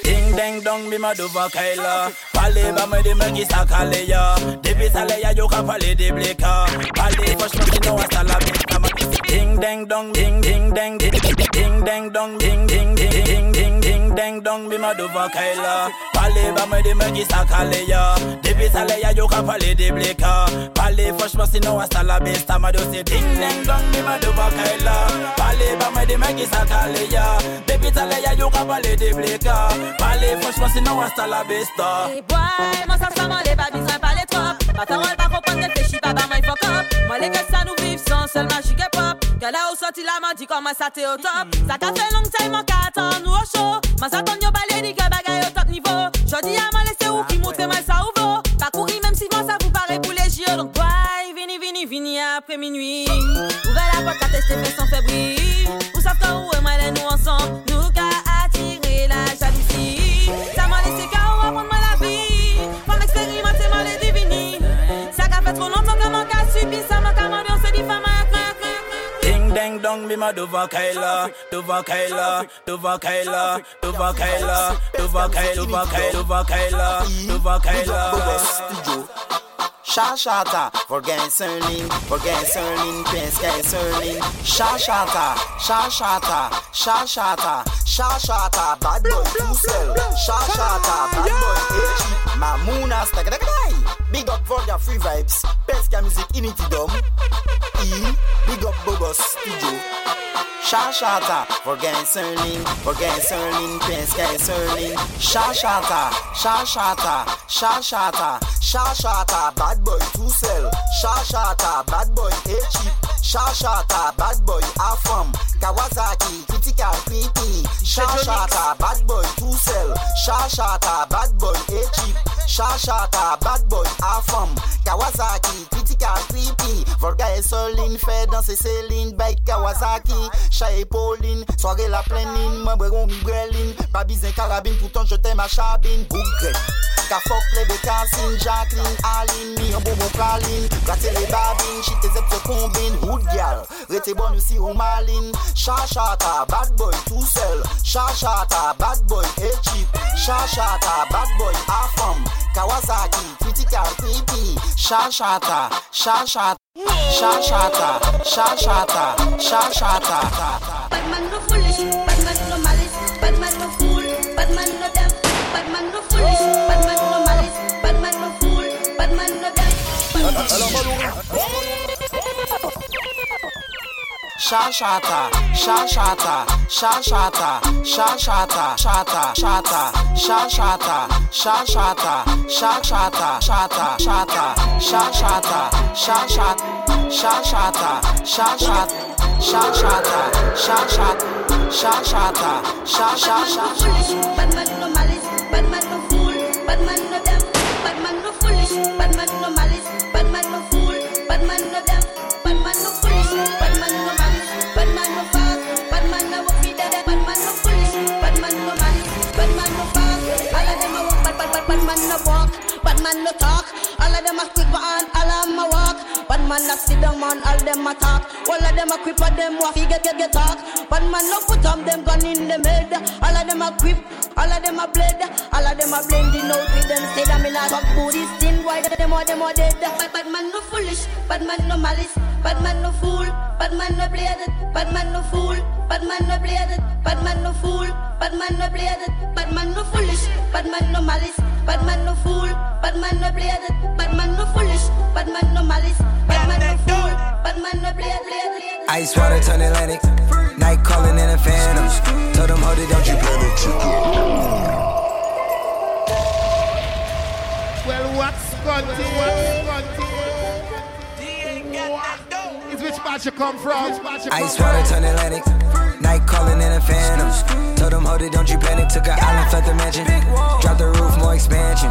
Ding ding dong mi maduva kaila Pale ba me de me gisa kale ya Depi sale ya yo ka pale de bleka Pale fosh me no hasta la vista ma ding dang dong ding ding dang ding. Ding dang dong ding ding ding ding ding ding dang dong mi ma do va kaila Parler bas me de me qui s'accale ya. Depuis ça les ya yo ka parler de bleka Parler franchement sinon hasta la besta ma do se ding dang dong mi ma do va kaila Parler bas me de me qui s'accale ya. Depuis ça les ya yo ka parler de bleka Parler franchement sinon hasta la besta boy, moi ça ça m'enlève pas, mi pas les trop. Ma parole pas comprendre, ne fais pas, bah, my fuck up les gars ça nous vivent sans seul magique et pop. Qu'elle a au sorti la dit comment ça t'est au top? Ça t'a fait long time mon qu'attend nous au Moi ça t'en yo balai dit que bagaille au top niveau. Jodi à moi laisser où qui montre moi ça ou vaut Pas courir même si moi ça vous paraît pour les yeux. Donc boy, vini vini vini après minuit. Ouvert la porte à tester fait sans fébrile Ou savent quand où et moi les nous ensemble? Nous qu'à attirer la jalousie. Ça m'a laissé fait trop longtemps que mon cas subit ça, mon cas ambiance diffamant. ding dong be my Duva Kayla, Duva Kayla, Duva Kayla, Duva Kayla, Duva Kayla, Duva Kayla, Duva Kayla, Duva Kayla. Shashata, forget Serling, forget Serling, Pesca Serling. Shashata, Shashata, Shashata, Shashata, bad boy to sell. Shashata, bad boy H. Mamuna, the Big up for your free vibes. Pesca music in it dumb. E, big up Bobos Studio. Shashata, Vorgan Serling, Vorgan Serling, Penskan Serling, Shashata, Shashata, Shashata, Shashata, bad boy to sell, Shashata, bad boy a cheap, Shashata, bad boy a from Kawasaki, critical PP, Shashata, bad boy to sell, Shashata, bad boy a cheap, Shashata, bad boy a from Kawasaki, critical PP, Vorgan Serling, fait danser Céline, bike Kawasaki, Chaye Pauline, soare la plenine Mwen breron mi breline Pa bizen karabine, poutan jete ma chabine. Bougre, ka fok plebe kasine Jacqueline, Aline, mi yon bonbon praline. Gratte le babine, chite zep se kombine Hood gal, rete bon ou si ou maline. Chachata, bad boy tout sel Chachata, bad boy et chip Chachata, bad boy afam Kawasaki, kritikal pipi Chachata, chachata. Shot shotter, shot shotter, shot shotter. Batman no foolish, Batman no shashata, shashata, shashata, shashata, shata, shata, shashata, shashata, shashata, shata, shata, shashata, shashat, shashata, shashat, shashata, shashat, shashata, shashata. Bad man no malice, bad man no fool, bad man no. Man a sit down man, all them a talk. All of them a quick but them walk, get get get talk. Bad man no put up them gun in them head. All of them a grip, all of them a blade, all of them a blending out with them. Say that me not talk booty thin, why them all them all dead. Bad bad man no foolish, bad man no malice, bad man no fool, bad man no blade, bad man no fool, bad man no blade, bad man no fool, bad man no blade, bad man no foolish, bad man no malice, bad man no fool, bad man no blade, bad man no foolish, bad man no malice, man no fool, bad man no blade, blade, blade. Ice water turn Atlantic. Night calling in a phantom. Told them, hold it, don't you panic. Well, what's Scotty? It's which part you come from? Which part you come Ice water turn Atlantic. Night calling in a phantom. Told them, hold it, don't you panic. Took an island, left the mansion. Drop the roof, more expansion.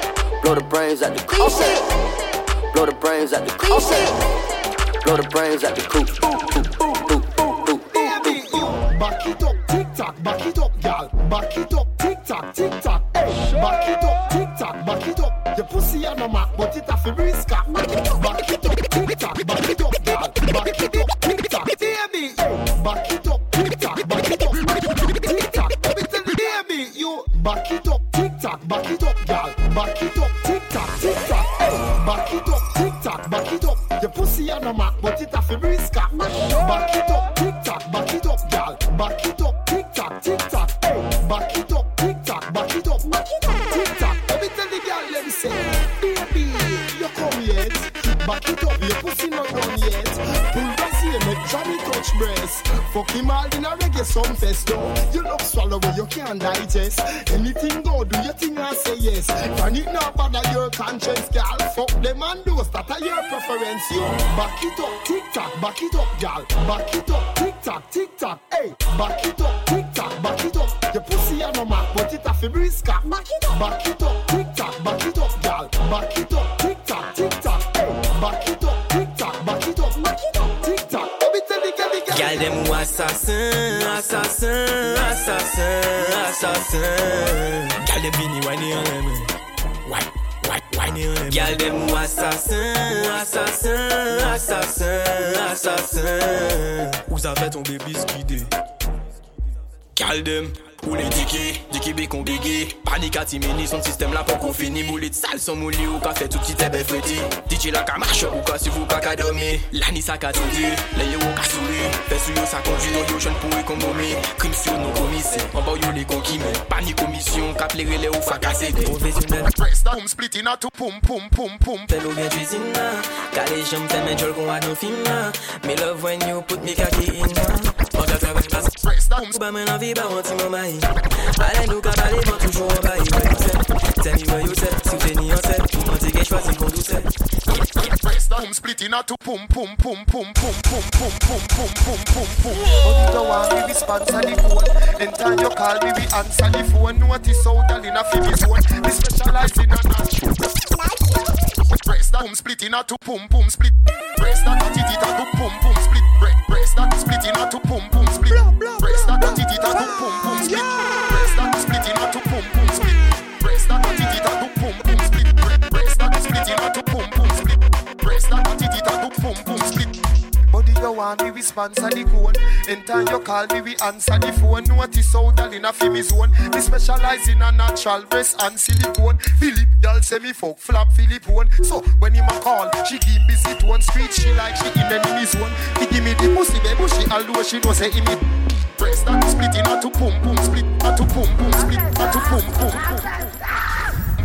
Blow the brains out the coop. Blow the brains out the coop. Blow the brains out the coop. Back it up, tick tock, back it up, gal. Back it up, tick tock, tick tock. Hey, back it up, tick tock, back it up. Your pussy on a map, but it have to risk. Back it up, tick tock, back it up, gal. Back it up, tick tock, baby. Hey, back it up, back it up, tick tock, back it up, gal. Back it up, tick tock, tick tock. Hey, back it up, tick tock, back it up. Your pussy on a map, but it have to risk. Back it up, tick tock, back it up, gal. Back it up, tick tock, tick tock. Hey, back it up, tick tock, back it up, back it up, tick tock. Let me tell the girl them say, baby, you come yet? Back it up, your pussy not done yet. Pull the see make Johnny touch breast. Fuck him all in a reggae some fest though. You love swallow you can't digest. Anything go, do your thing and say yes. Can it not bother your conscience, girl? Fuck them and those that are your preference. You back it up, tick tock, back it up, girl. Back it up, tick tock, tick tock. Hey, back it up, tick tock, back it up. Your pussy on a map, but it have to brisk. Back it up, back it up, tick tock, back it up, girl. Back it up, Gal dem ou asasin, asasin, asasin, asasin Gal dem bini wane yon leme Wane yon leme Gal dem ou asasin, asasin, asasin, asasin Ou ton bebi skide Gal dem. Mouli diki, diki bi kon gigi Panika ti meni, son sistem la pou kon fini. Mouli tsal son mouli ou ka fe touti tebe fredi Diki la ka mache ou ka suvu ka ka domi Lani sa ka toudi, le yo ou ka souli Fesu yo sa konji nou yo jen pou e kon gomi Krim sur nou komisi, anba yo le kon kimi Pani komisyon, ka plere le ou fa ka sedi Profesyonel Press down, split in a tou poum poum poum poum. Fè nou gen drizina, ka le jem fè men jol kon a nou fina Me love when you put me kaki ina Manda fè wèk pas Press down, ba men anvi ba wanti mou mayi Ale nou ka pale bon toujou an bayi Wè you se, tell me where you se Si ou te ni an se, ou man te gen chwazi kon dou se press down, split in a two pum pum pum pum pum pum pum pum pum pum pum pum. How did you want me we sponsor the phone? Anytime you call me we answer the phone. Notice how darling a fi me zone. We specialize in a natural. Press down, split in a two pum pum split. Breast that a split. That split in a split. That split. You want me we sponsor the cone. Anytime you call me we answer the phone. Notice how darling a fi me zone. We specialize in a natural breast and silicone. Philip girl say me fuck flap Philippone. So when him a call, she give busy tone. Street she like she in enemy zone. He give me the pussy baby she although she know say him it. Press that split in a two pum pum split. A two pum pum split. A two pum pum pum. A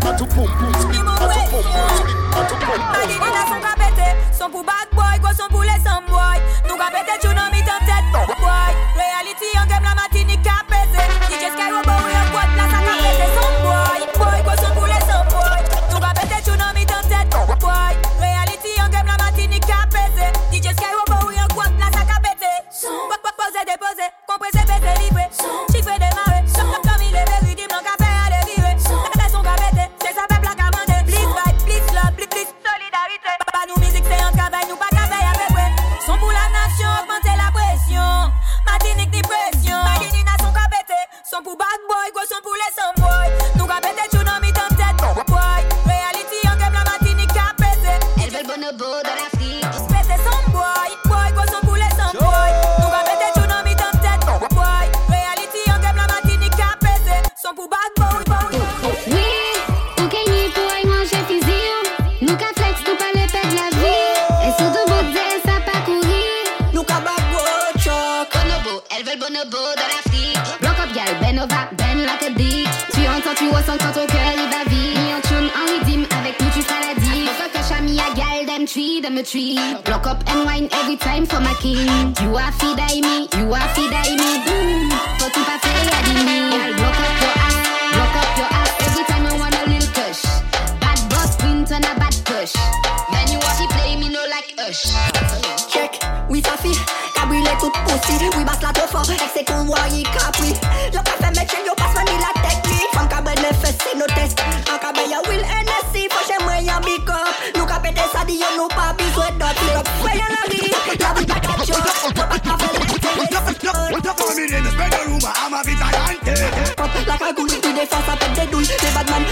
patou poum, split patou poum, split patou poum Magi gina son ka pete, son pou bad boy, go son pou le son boy. Nou ka pete chou nan mi tan tet, boy. Reality yon gem la matini ka pese DJ Sky robo ou yon pot, la sa ka pete son boy. Boy, go son pou le son boy. Nou ka pete chou nan mi tan tet, boy. Reality yon gem la matini ka pese DJ Sky robo ou yon pot, la sa ka pete Son, wak wak pose depose, komprese pete libre Son, chik ve demare, son son pou bad boy, gwo son pou lesan boy. Up and wine every time for my king. You are feed I me, you are feed me. Boom, tout faire, y'a dit me. Gal, block up your ass, block up your ass. Every time I want a little push. Bad boss queen turn a bad push. Then you want to play me no like ush. Check, ça fit Cabriolet toute pussy Oui basse la trop fort Ex c'est qu'on voit y capri Yo ka fait mettre yo passe mani la technique Femme ben les fesses c'est nos tests En ben ya will NSC Faut moi y'a big up Nous ka pété ça dit yo nous pas besoin Pick up Come in in the bedroom, I'm a vigilante. Like a gully, they fast up at the door. They bad man,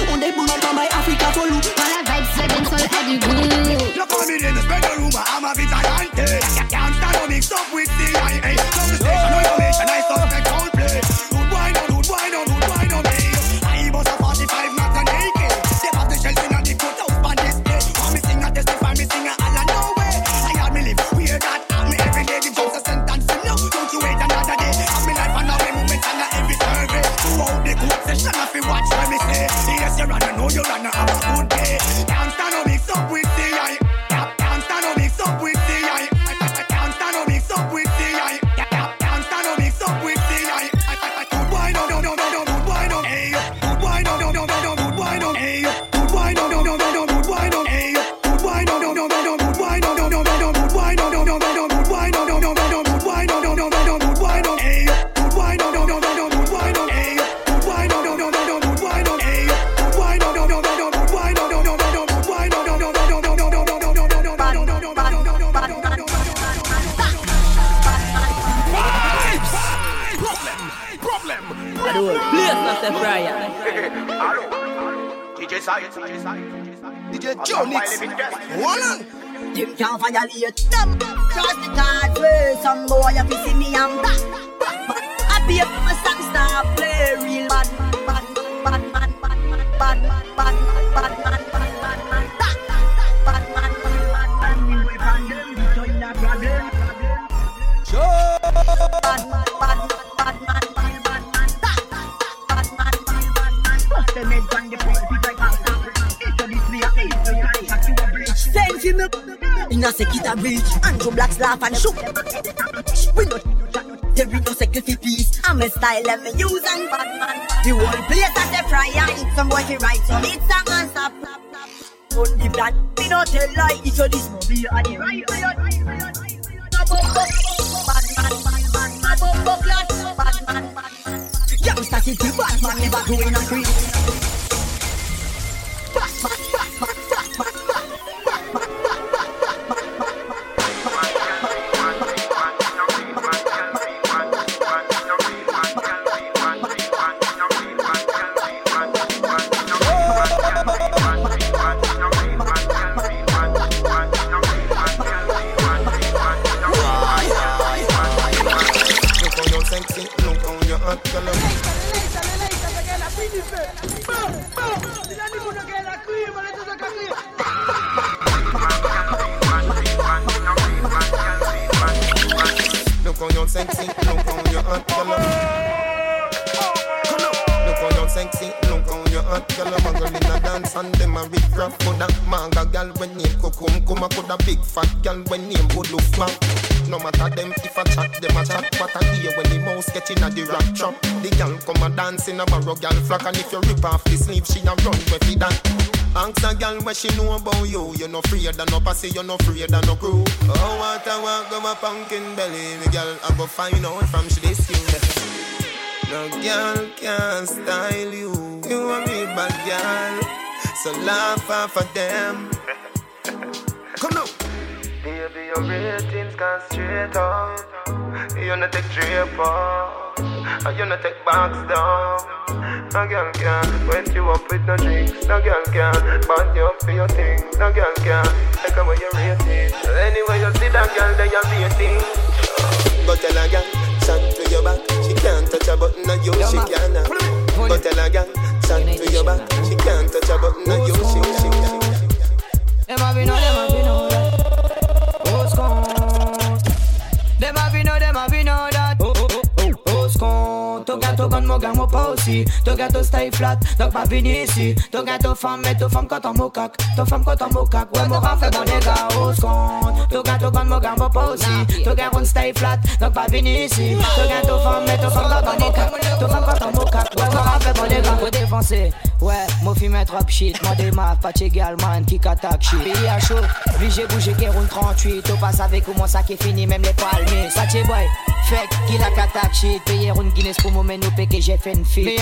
Can't violate them. Cross the card first, some boy, if you see me, I'm back. a breach blacks laugh and shoot We not There is no security piece I'm a style let me use and Batman The whole place at the fry And some boy fi write some hits and man stop. On the plan We not tell lie. It's all this movie And the right Batman, Batman, Batman, Batman, Batman, Batman. Youngsters is the Batman, never going on free. In a barrow girl flock and if you rip off the sleeve, she a run fi that. Ask a girl what she know about you. You no afraid of no pussy, you no afraid of no crew. Oh, what I want go my pumpkin belly, me girl. I go find out from she this you. No girl can style you. You a me bad girl, so laugh off of them. Come now. Baby, your ratings gone straight up. You no take drape up, and you no take box down. No girl can wet you up with no drinks. No girl can band you up for your things. No girl can take away your ratings. Anyway, you see that girl, they are rating. Go tell a girl, shot to your back. She can't touch a button, and you she can't. Go tell a girl, shot to your back. She can't touch a button, and you she she can. Them have been gâteau quand mon gars, pas aussi. Ton gâteau stay flat, donc pas venu ici. Ton gâteau femme, mais ton femme quand on mocac. Ton femme quand on mocac, ouais, mon rang fait bon les gars, what's gone? Ton gâteau quand mon gars, pas aussi. Ton gars, on stay flat, donc pas venu ici. Ton gâteau femme, mais ton femme quand on mocac. Ton femme quand on mocac, ouais, mon rang fait bon les gars. Faut défoncer, ouais, mon film est drop shit. Mon démarre, pas chez man qui attaque shit. Pays à chaud, obligé bouger qui roule 38. Au passe avec comment ça qui est fini, même les palmiers. Ça t'est boy, Fek, ki la katak shit. Peye roun Guinness pou mou men nou peke je fen Me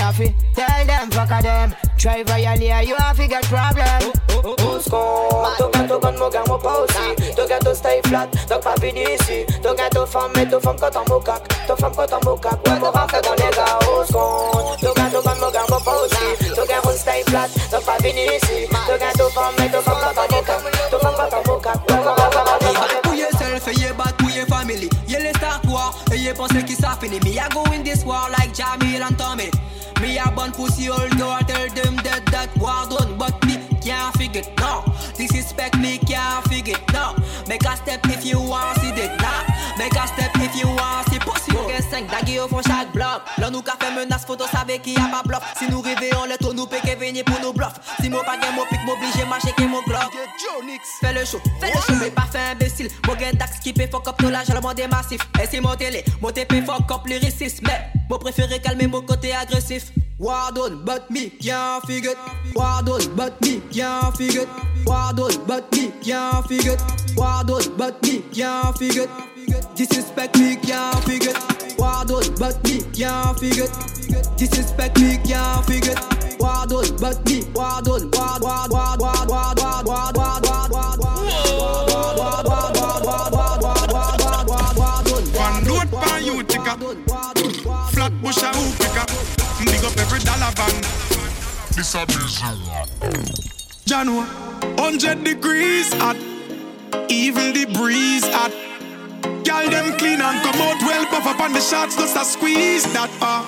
tell dem, dem a get problem. Oh, oh, oh, Mousko, to gato kon mou gan mou pa osi To stay flat, dok pa vini isi To gato fam, me to fam kotan mou kak To fam kotan mou kak, wè mou rentre dan lega Mousko, to gato kon mou mou pa osi To stay flat, dok pa vini isi To gato fam, me to fam kotan mou kak To fam kotan mou kak, mou bat war, and you pense qui ça fini. Me, I go in this war like Jamil and Tommy. Me, I born pussy all go, tell them that that war done, but me can't figure it, no. Disrespect me, can't figure it, no. Make a step if you want see it, nah. Make a step if you want see pussy. Ok, 5 dagues au fond chaque bloc. Là, nous qu'a fait menace, photo, savez qu'il y a pas bluff. Si nous réveillons les taux, nous péquez venir pour nous bluff. Si moi pas gain, moi pique, m'oblige, marcher, que mon glock. Fais le show, fais le show, mais pas fait imbécile. Moi, gain dax qui fait fuck up tout l'âge, le monde est massif. Et c'est mon télé, mon TP fuck up lyriciste. Mais, moi préféré calmer mon côté agressif. War done, but me can't. War done, but me can't. War done, but me can't. War done, but me can't it. Disrespect me can't. War done, but me can't it. Disrespect me can't. War done, but me war done. War war war war war war war war war war war One load pan you ticker. Flat bush a hoop picker. Every dollar band. This a busy. Jano, hundred degrees hot. Even the breeze hot. Girl them clean and come out well buff up on the shots, just a squeeze that uh.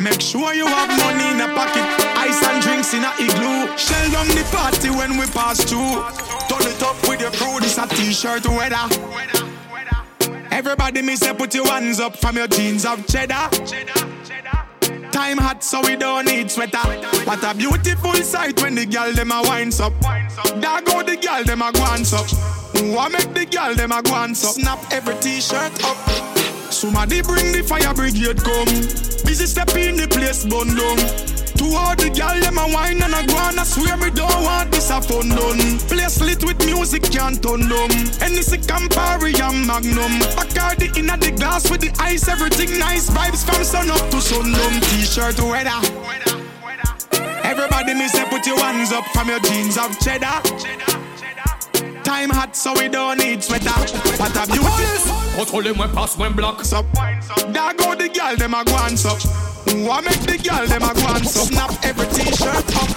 Make sure you have money in a pocket, ice and drinks in a igloo. Shell down the party when we pass through. Turn it up with your crew, this a t-shirt weather. Everybody me say put your hands up from your jeans of cheddar. Time hot so we don't need sweater. What a beautiful sight when the girl them a winds up. There go the girl them a glance up. What make the girl them a glance up? Snap every t-shirt up. Somebody bring the fire brigade come. Busy step in the place bun To all the gal them a wine and a go on, I swear me don't want this a fun done. Place lit with music can't turn them. Anything Campari and Magnum. Bacardi in the glass with the ice, everything nice. Vibes from sun up to sundown. T-shirt weather. Everybody me say put your hands up from your jeans of cheddar. Time hot so we don't need sweater. What a beauty. Contrôlez-moi, passe-moi bloc. There go the gal them a go on so. What make the girl them a go and snap every t-shirt up?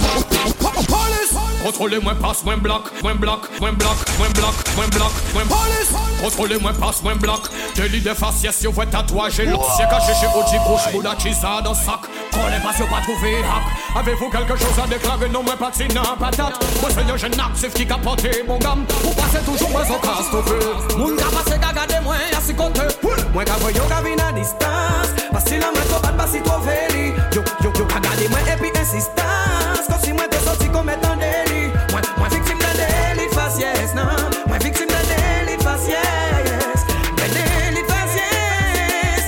Police! Contrôlez-moi, passe-moi bloc, moins bloc, moins bloc, moins bloc, moins bloc, moins Police! Contrôlez-moi, passe-moi bloc. Délit de faciès, si vous voyez tatouage et l'ancien caché chez Oji Couche, Bouddha Chisa dans sac. Collez pas si pas trouvé hack. Avez-vous quelque chose à déclarer? Non, moi pas de non, patate. Moi, seigneur, j'ai actif qui capote mon gamme. Vous passez toujours moins au casse, tout peu. Moun ka passe, ka gade moi, à si côté. Moi, ka voyo, ka vin à distance. Parce que la si trop veli. Yo, yo, yo, ka gade moi, et puis insistance. Comme si moi, t'es sorti comme étant délit. Moi, moi, victime d'un délit faciès, non. Moi, victime d'un délit faciès. D'un délit faciès.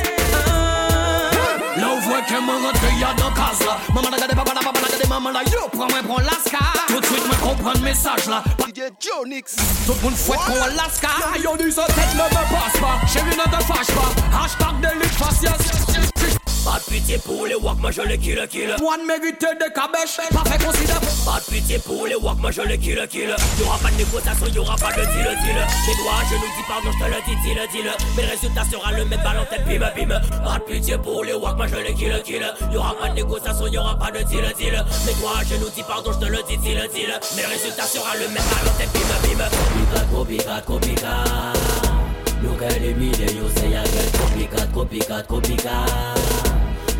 Là, où voit que mon rentre, y'a dans case là. Maman, n'a gade, papa, n'a pas, n'a gade, maman là. Yo, prends-moi, prends l'asca. Tout de suite, moi, comprends le message là. DJ Dionyx. Tout le monde fouette pour Alaska. Yo, dit sa tête ne me passe pas. Chérie, ne te fâche pas. Hashtag délit faciès. Pas de pitié pour les walk, moi je les kill, kill. One mérité des cabèches, pas fait considérer. Pas de pitié pour les walk, moi je les kill, kill. Y'aura pas de négociation, y'aura pas de deal, deal. Tes doigts, je nous dis pardon, je te le dis, deal, deal. Mais le résultat sera le même ballon tête, bim, bim. Pas de pitié pour les walk, moi je les kill, kill. Y'aura pas de négociation, y'aura pas de deal, deal. Mais toi, je nous dis pardon, je te le dis, deal, deal. Mais le résultat sera le même ballon tête, bim, bim. Copycat, copycat, copycat. At the media, you say I get copycat, copycat, copycat.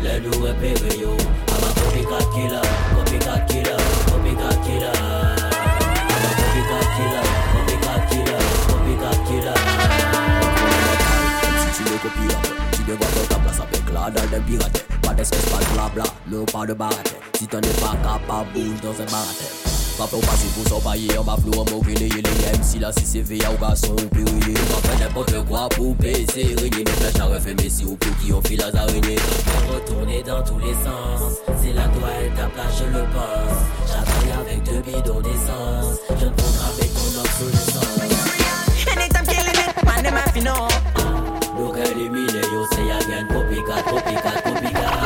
Le loup est péré yo I'm a copycat killer Copycat killer Copycat killer. I'm a copycat killer Copycat killer Copycat killer. Si tu me copies Tu devrais dans ta place avec la dalle d'un pirate Pas d'espèce, pas de blabla Non pas de barate Si t'en es pas capable Bouge dans un baratin Pas pour passer pour son pailler On va flou, on m'a les les MC là si c'est ou garçon ou On va faire n'importe quoi pour baisser Régner mes flèches à refait Messi ou pour qui on file les araignées Retourner dans tous les sens C'est la toi et ta place je le pense. J'attends avec deux bidons d'essence Je ne prendrai avec ton obsolescence. Anytime killing it, man, to know. Look at the you say again Copycat, copycat, copycat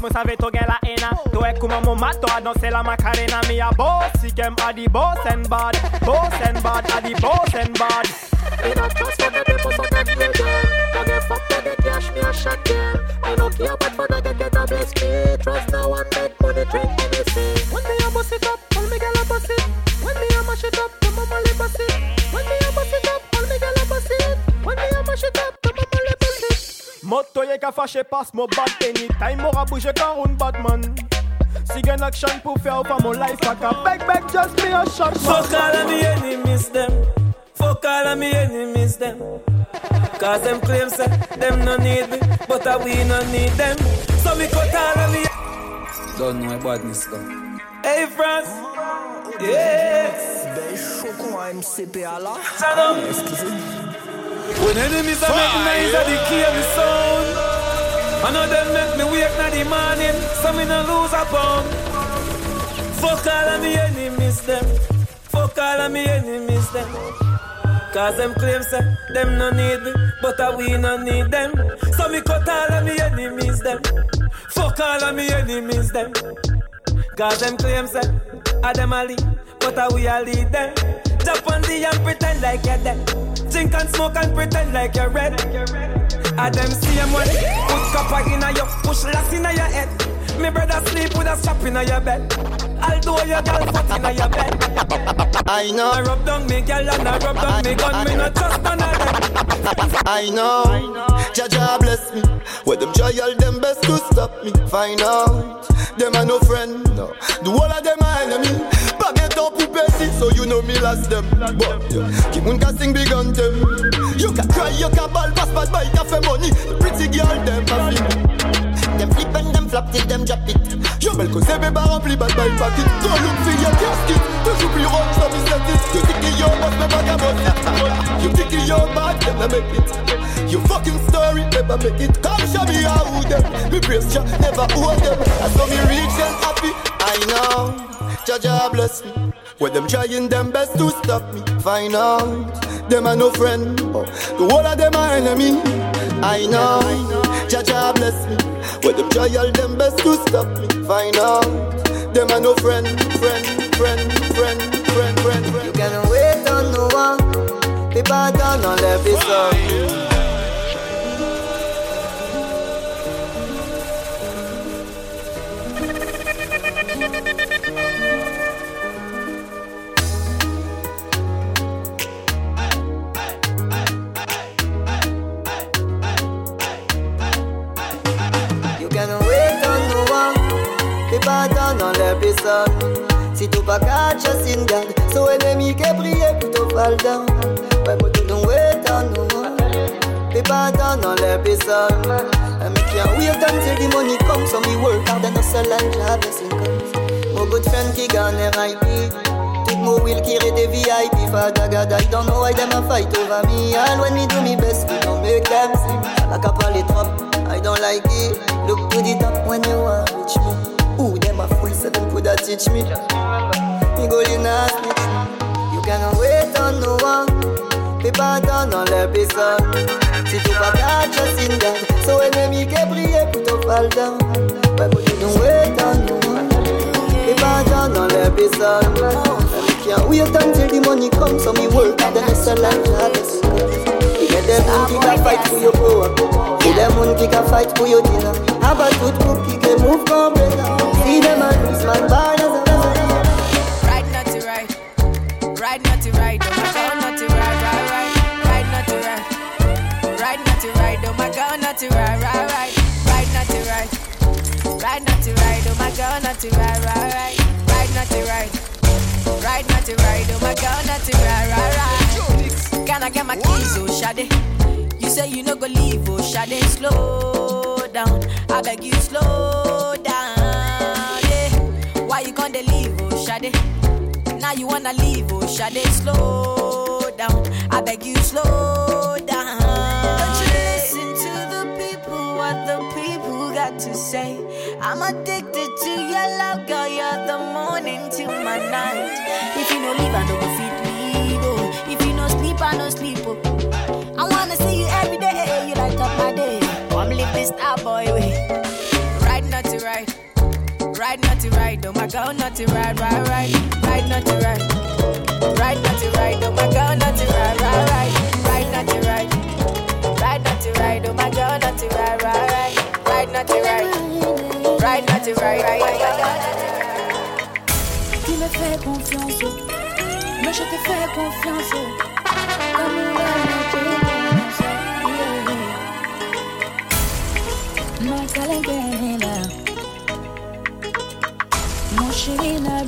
mon voice, moi savais tout la haine. Toi, comment mon mat, toi, danser la macarena. Mi a boss, si kem a boss and bad. Boss and bad, a di boss and bad. A trust the fâché passe mon bad anytime. M'aura bougé quand un Batman Si gen action pour faire for mon life I can beg beg just be a shot Fuck all of me enemies them. Fuck all of me enemies them. Cause them claim say them no need me But uh, we no need them. So me cut all of me. Don't know about this go. Hey France Yes. Shut up When enemies are making noise at the key of the sound I know them make me wake na the morning So me no lose a pound. Fuck all of me enemies them. Fuck all of me enemies them. Cause them claim say them no need me But uh, we no need them. So me cut all of me enemies them. Fuck all of me enemies them. Cause them claim say I them a lead But uh, we a lead them. Jump on the and pretend like you're dead. Drink and smoke and pretend like you're red I them same one Put copper in your Push lass in your head. Me brother sleep with a strap in your bed. Although your girl foot in your bed. I know. I rub down me girl and I rub down me gun. Me not trust none of them. I know. Jaja bless me. Where them try all them best to stop me. Find out. Them are no friend. No. The whole of them are enemy Petit So you know me last them. But moun ka sing big on them You can cry, you can ball Pass boy, ka fait money. The pretty girl them flip. Them flip and them flap till them drop it. Yo bel cause bébé rempli bad boy pocket. Go look for your casket. Toujours plus run so me it You think you boss me bag a boss. You think you bad, them na make it. You fucking story, never make it. Come show me how them. Me praise ya, never owe them. I saw me reach and happy I know Jaja bless me Where them trying them best to stop me. Find out Them are no friend. The whole of them are enemy. I know Jaja bless me. Where them try all them best to stop me. Find out Them are no friend Friend, friend, friend, friend, friend, friend. You can wait on no one. People don't know their business People don't know their business Si tu pas catch us in God So ennemi qui prier plutôt fall down. Ouais moi tu don't wait on no one People don't know their business And me can't wait until the money comes So me work hard and hustle and job blessing comes Mon good friend qui gagne RIP Tout mon will qui des VIP Father God I don't know why them a fight over me. And when me do me best we don't make them see Like a polytrop I don't like it. Look to the top when you want reach me Ooh, them a fool so them coulda teach me. Me go in a snitch. You can wait on no one. People don't know their business Si tu pas catch us in God So ennemi qui prier pour te fall down. Why would you wait on no one. People don't know their business And can't wait until the money comes So me work and then hustle You get them kick a fight for your power. See them kick a fight for your dinner Have a good cookie, they move come better See them a lose man born as a Right, not to right. Right, not to right. Oh my god, not to right, right, not to right. Right, not to right. Oh my god, not to right, right, right. Right, not to right. Right, not to right. Oh my god, not to right, right, right. Right, not to right. Right, not to right. Oh my god, not to right, right, right. Can I get my keys, oh Shade? Say you no go leave, oh Shade. Slow down, I beg you, slow down. Yeah. Why you gonna leave, oh Shade? Now you wanna leave, oh Shade, slow down. I beg you, slow down. Don't you listen to the people, what the people got to say. I'm addicted to your love, girl. You're the morning to my night. If you no leave, I no go fit leave. Oh. If you no sleep, I no sleep. Oh. I wanna see you every day. You light up my day. Come live this star boy way. Ride, not to ride. Ride, not to ride. Oh my girl, not to ride, ride, ride. Ride, not to ride. Ride, not to ride. Oh my girl, not to ride, ride, ride. Ride, not to ride. Ride, not to ride. Oh my girl, not to ride, ride, ride. Right, not to right. Right, not to right. Tu me fais confiance, mais je te fais confiance. kalengela moshirina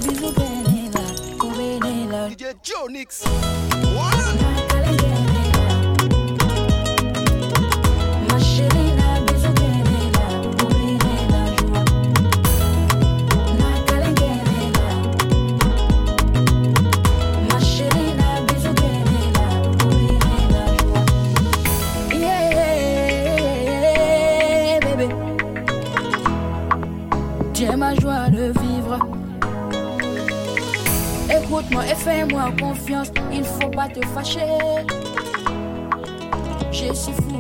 Écoute-moi et fais-moi confiance, il faut pas te fâcher. Je suis fou.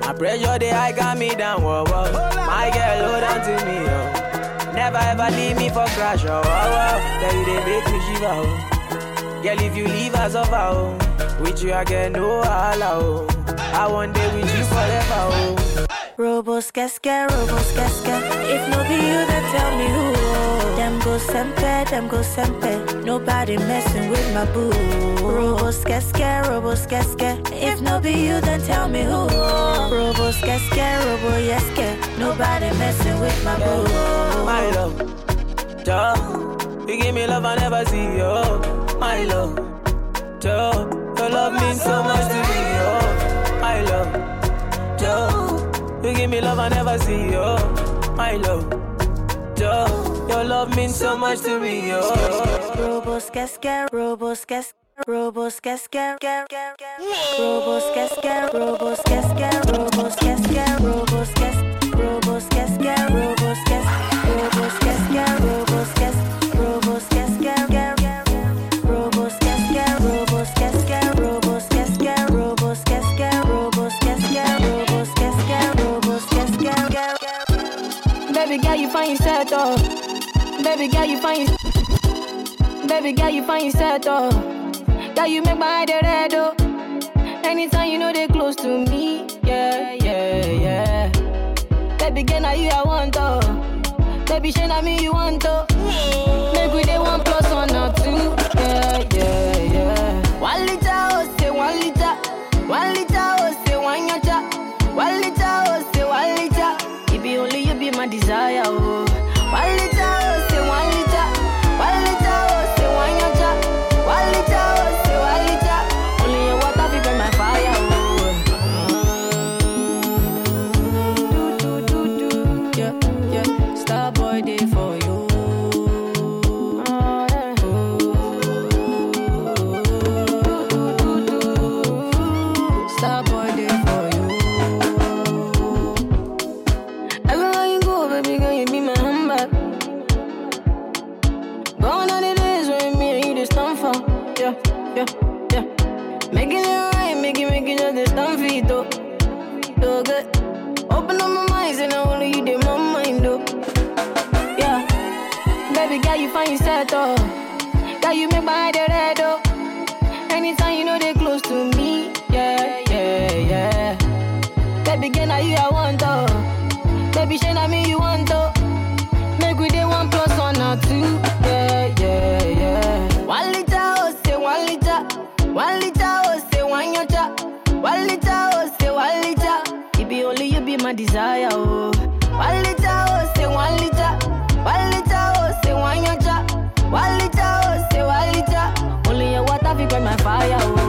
My pressure, they high got me down, whoa, whoa. My girl, hold on to me, yo. Never ever leave me for crash, oh, whoa, whoa. Tell you they make me shiver, oh. Girl, if you leave us over, oh. With you, I get no allow, oh. I want day with you forever, oh. Robos casca, robos casca. If no be you, then tell me who. Them go sempe, them go sempe. Nobody messing with my boo. Robos casca, robos casca. If no be you, then tell me who. Robos casca, robo. Nobody messing with my boo. My love, Joe, you give me love I never see, yo. My love, Joe, your love means so much to me, yo. My love, Joe. You give me love I never see, oh, my love. Yo, your love means so much to me, yo. Robos robos get scared. Robos get scared, robos get scared, robos get scared, robos get scared, robos get scared, robos get scared. Baby girl, you find Baby girl, you find yourself oh. Girl, you make my eye red oh. Anytime you know they close to me, yeah, yeah, yeah. Baby girl, now you I want oh. Baby, shey na me you want oh. You make my the red, though. Anytime you know they close to me, yeah, yeah, yeah. Baby girl, now you I want, though. Baby, shey na me you want to. Make we dey one plus one or two. Yeah, yeah, yeah. One liter, oh, say one liter. One liter, oh, say one yacha One liter, oh, say one liter. It be only you be my desire, oh my fire.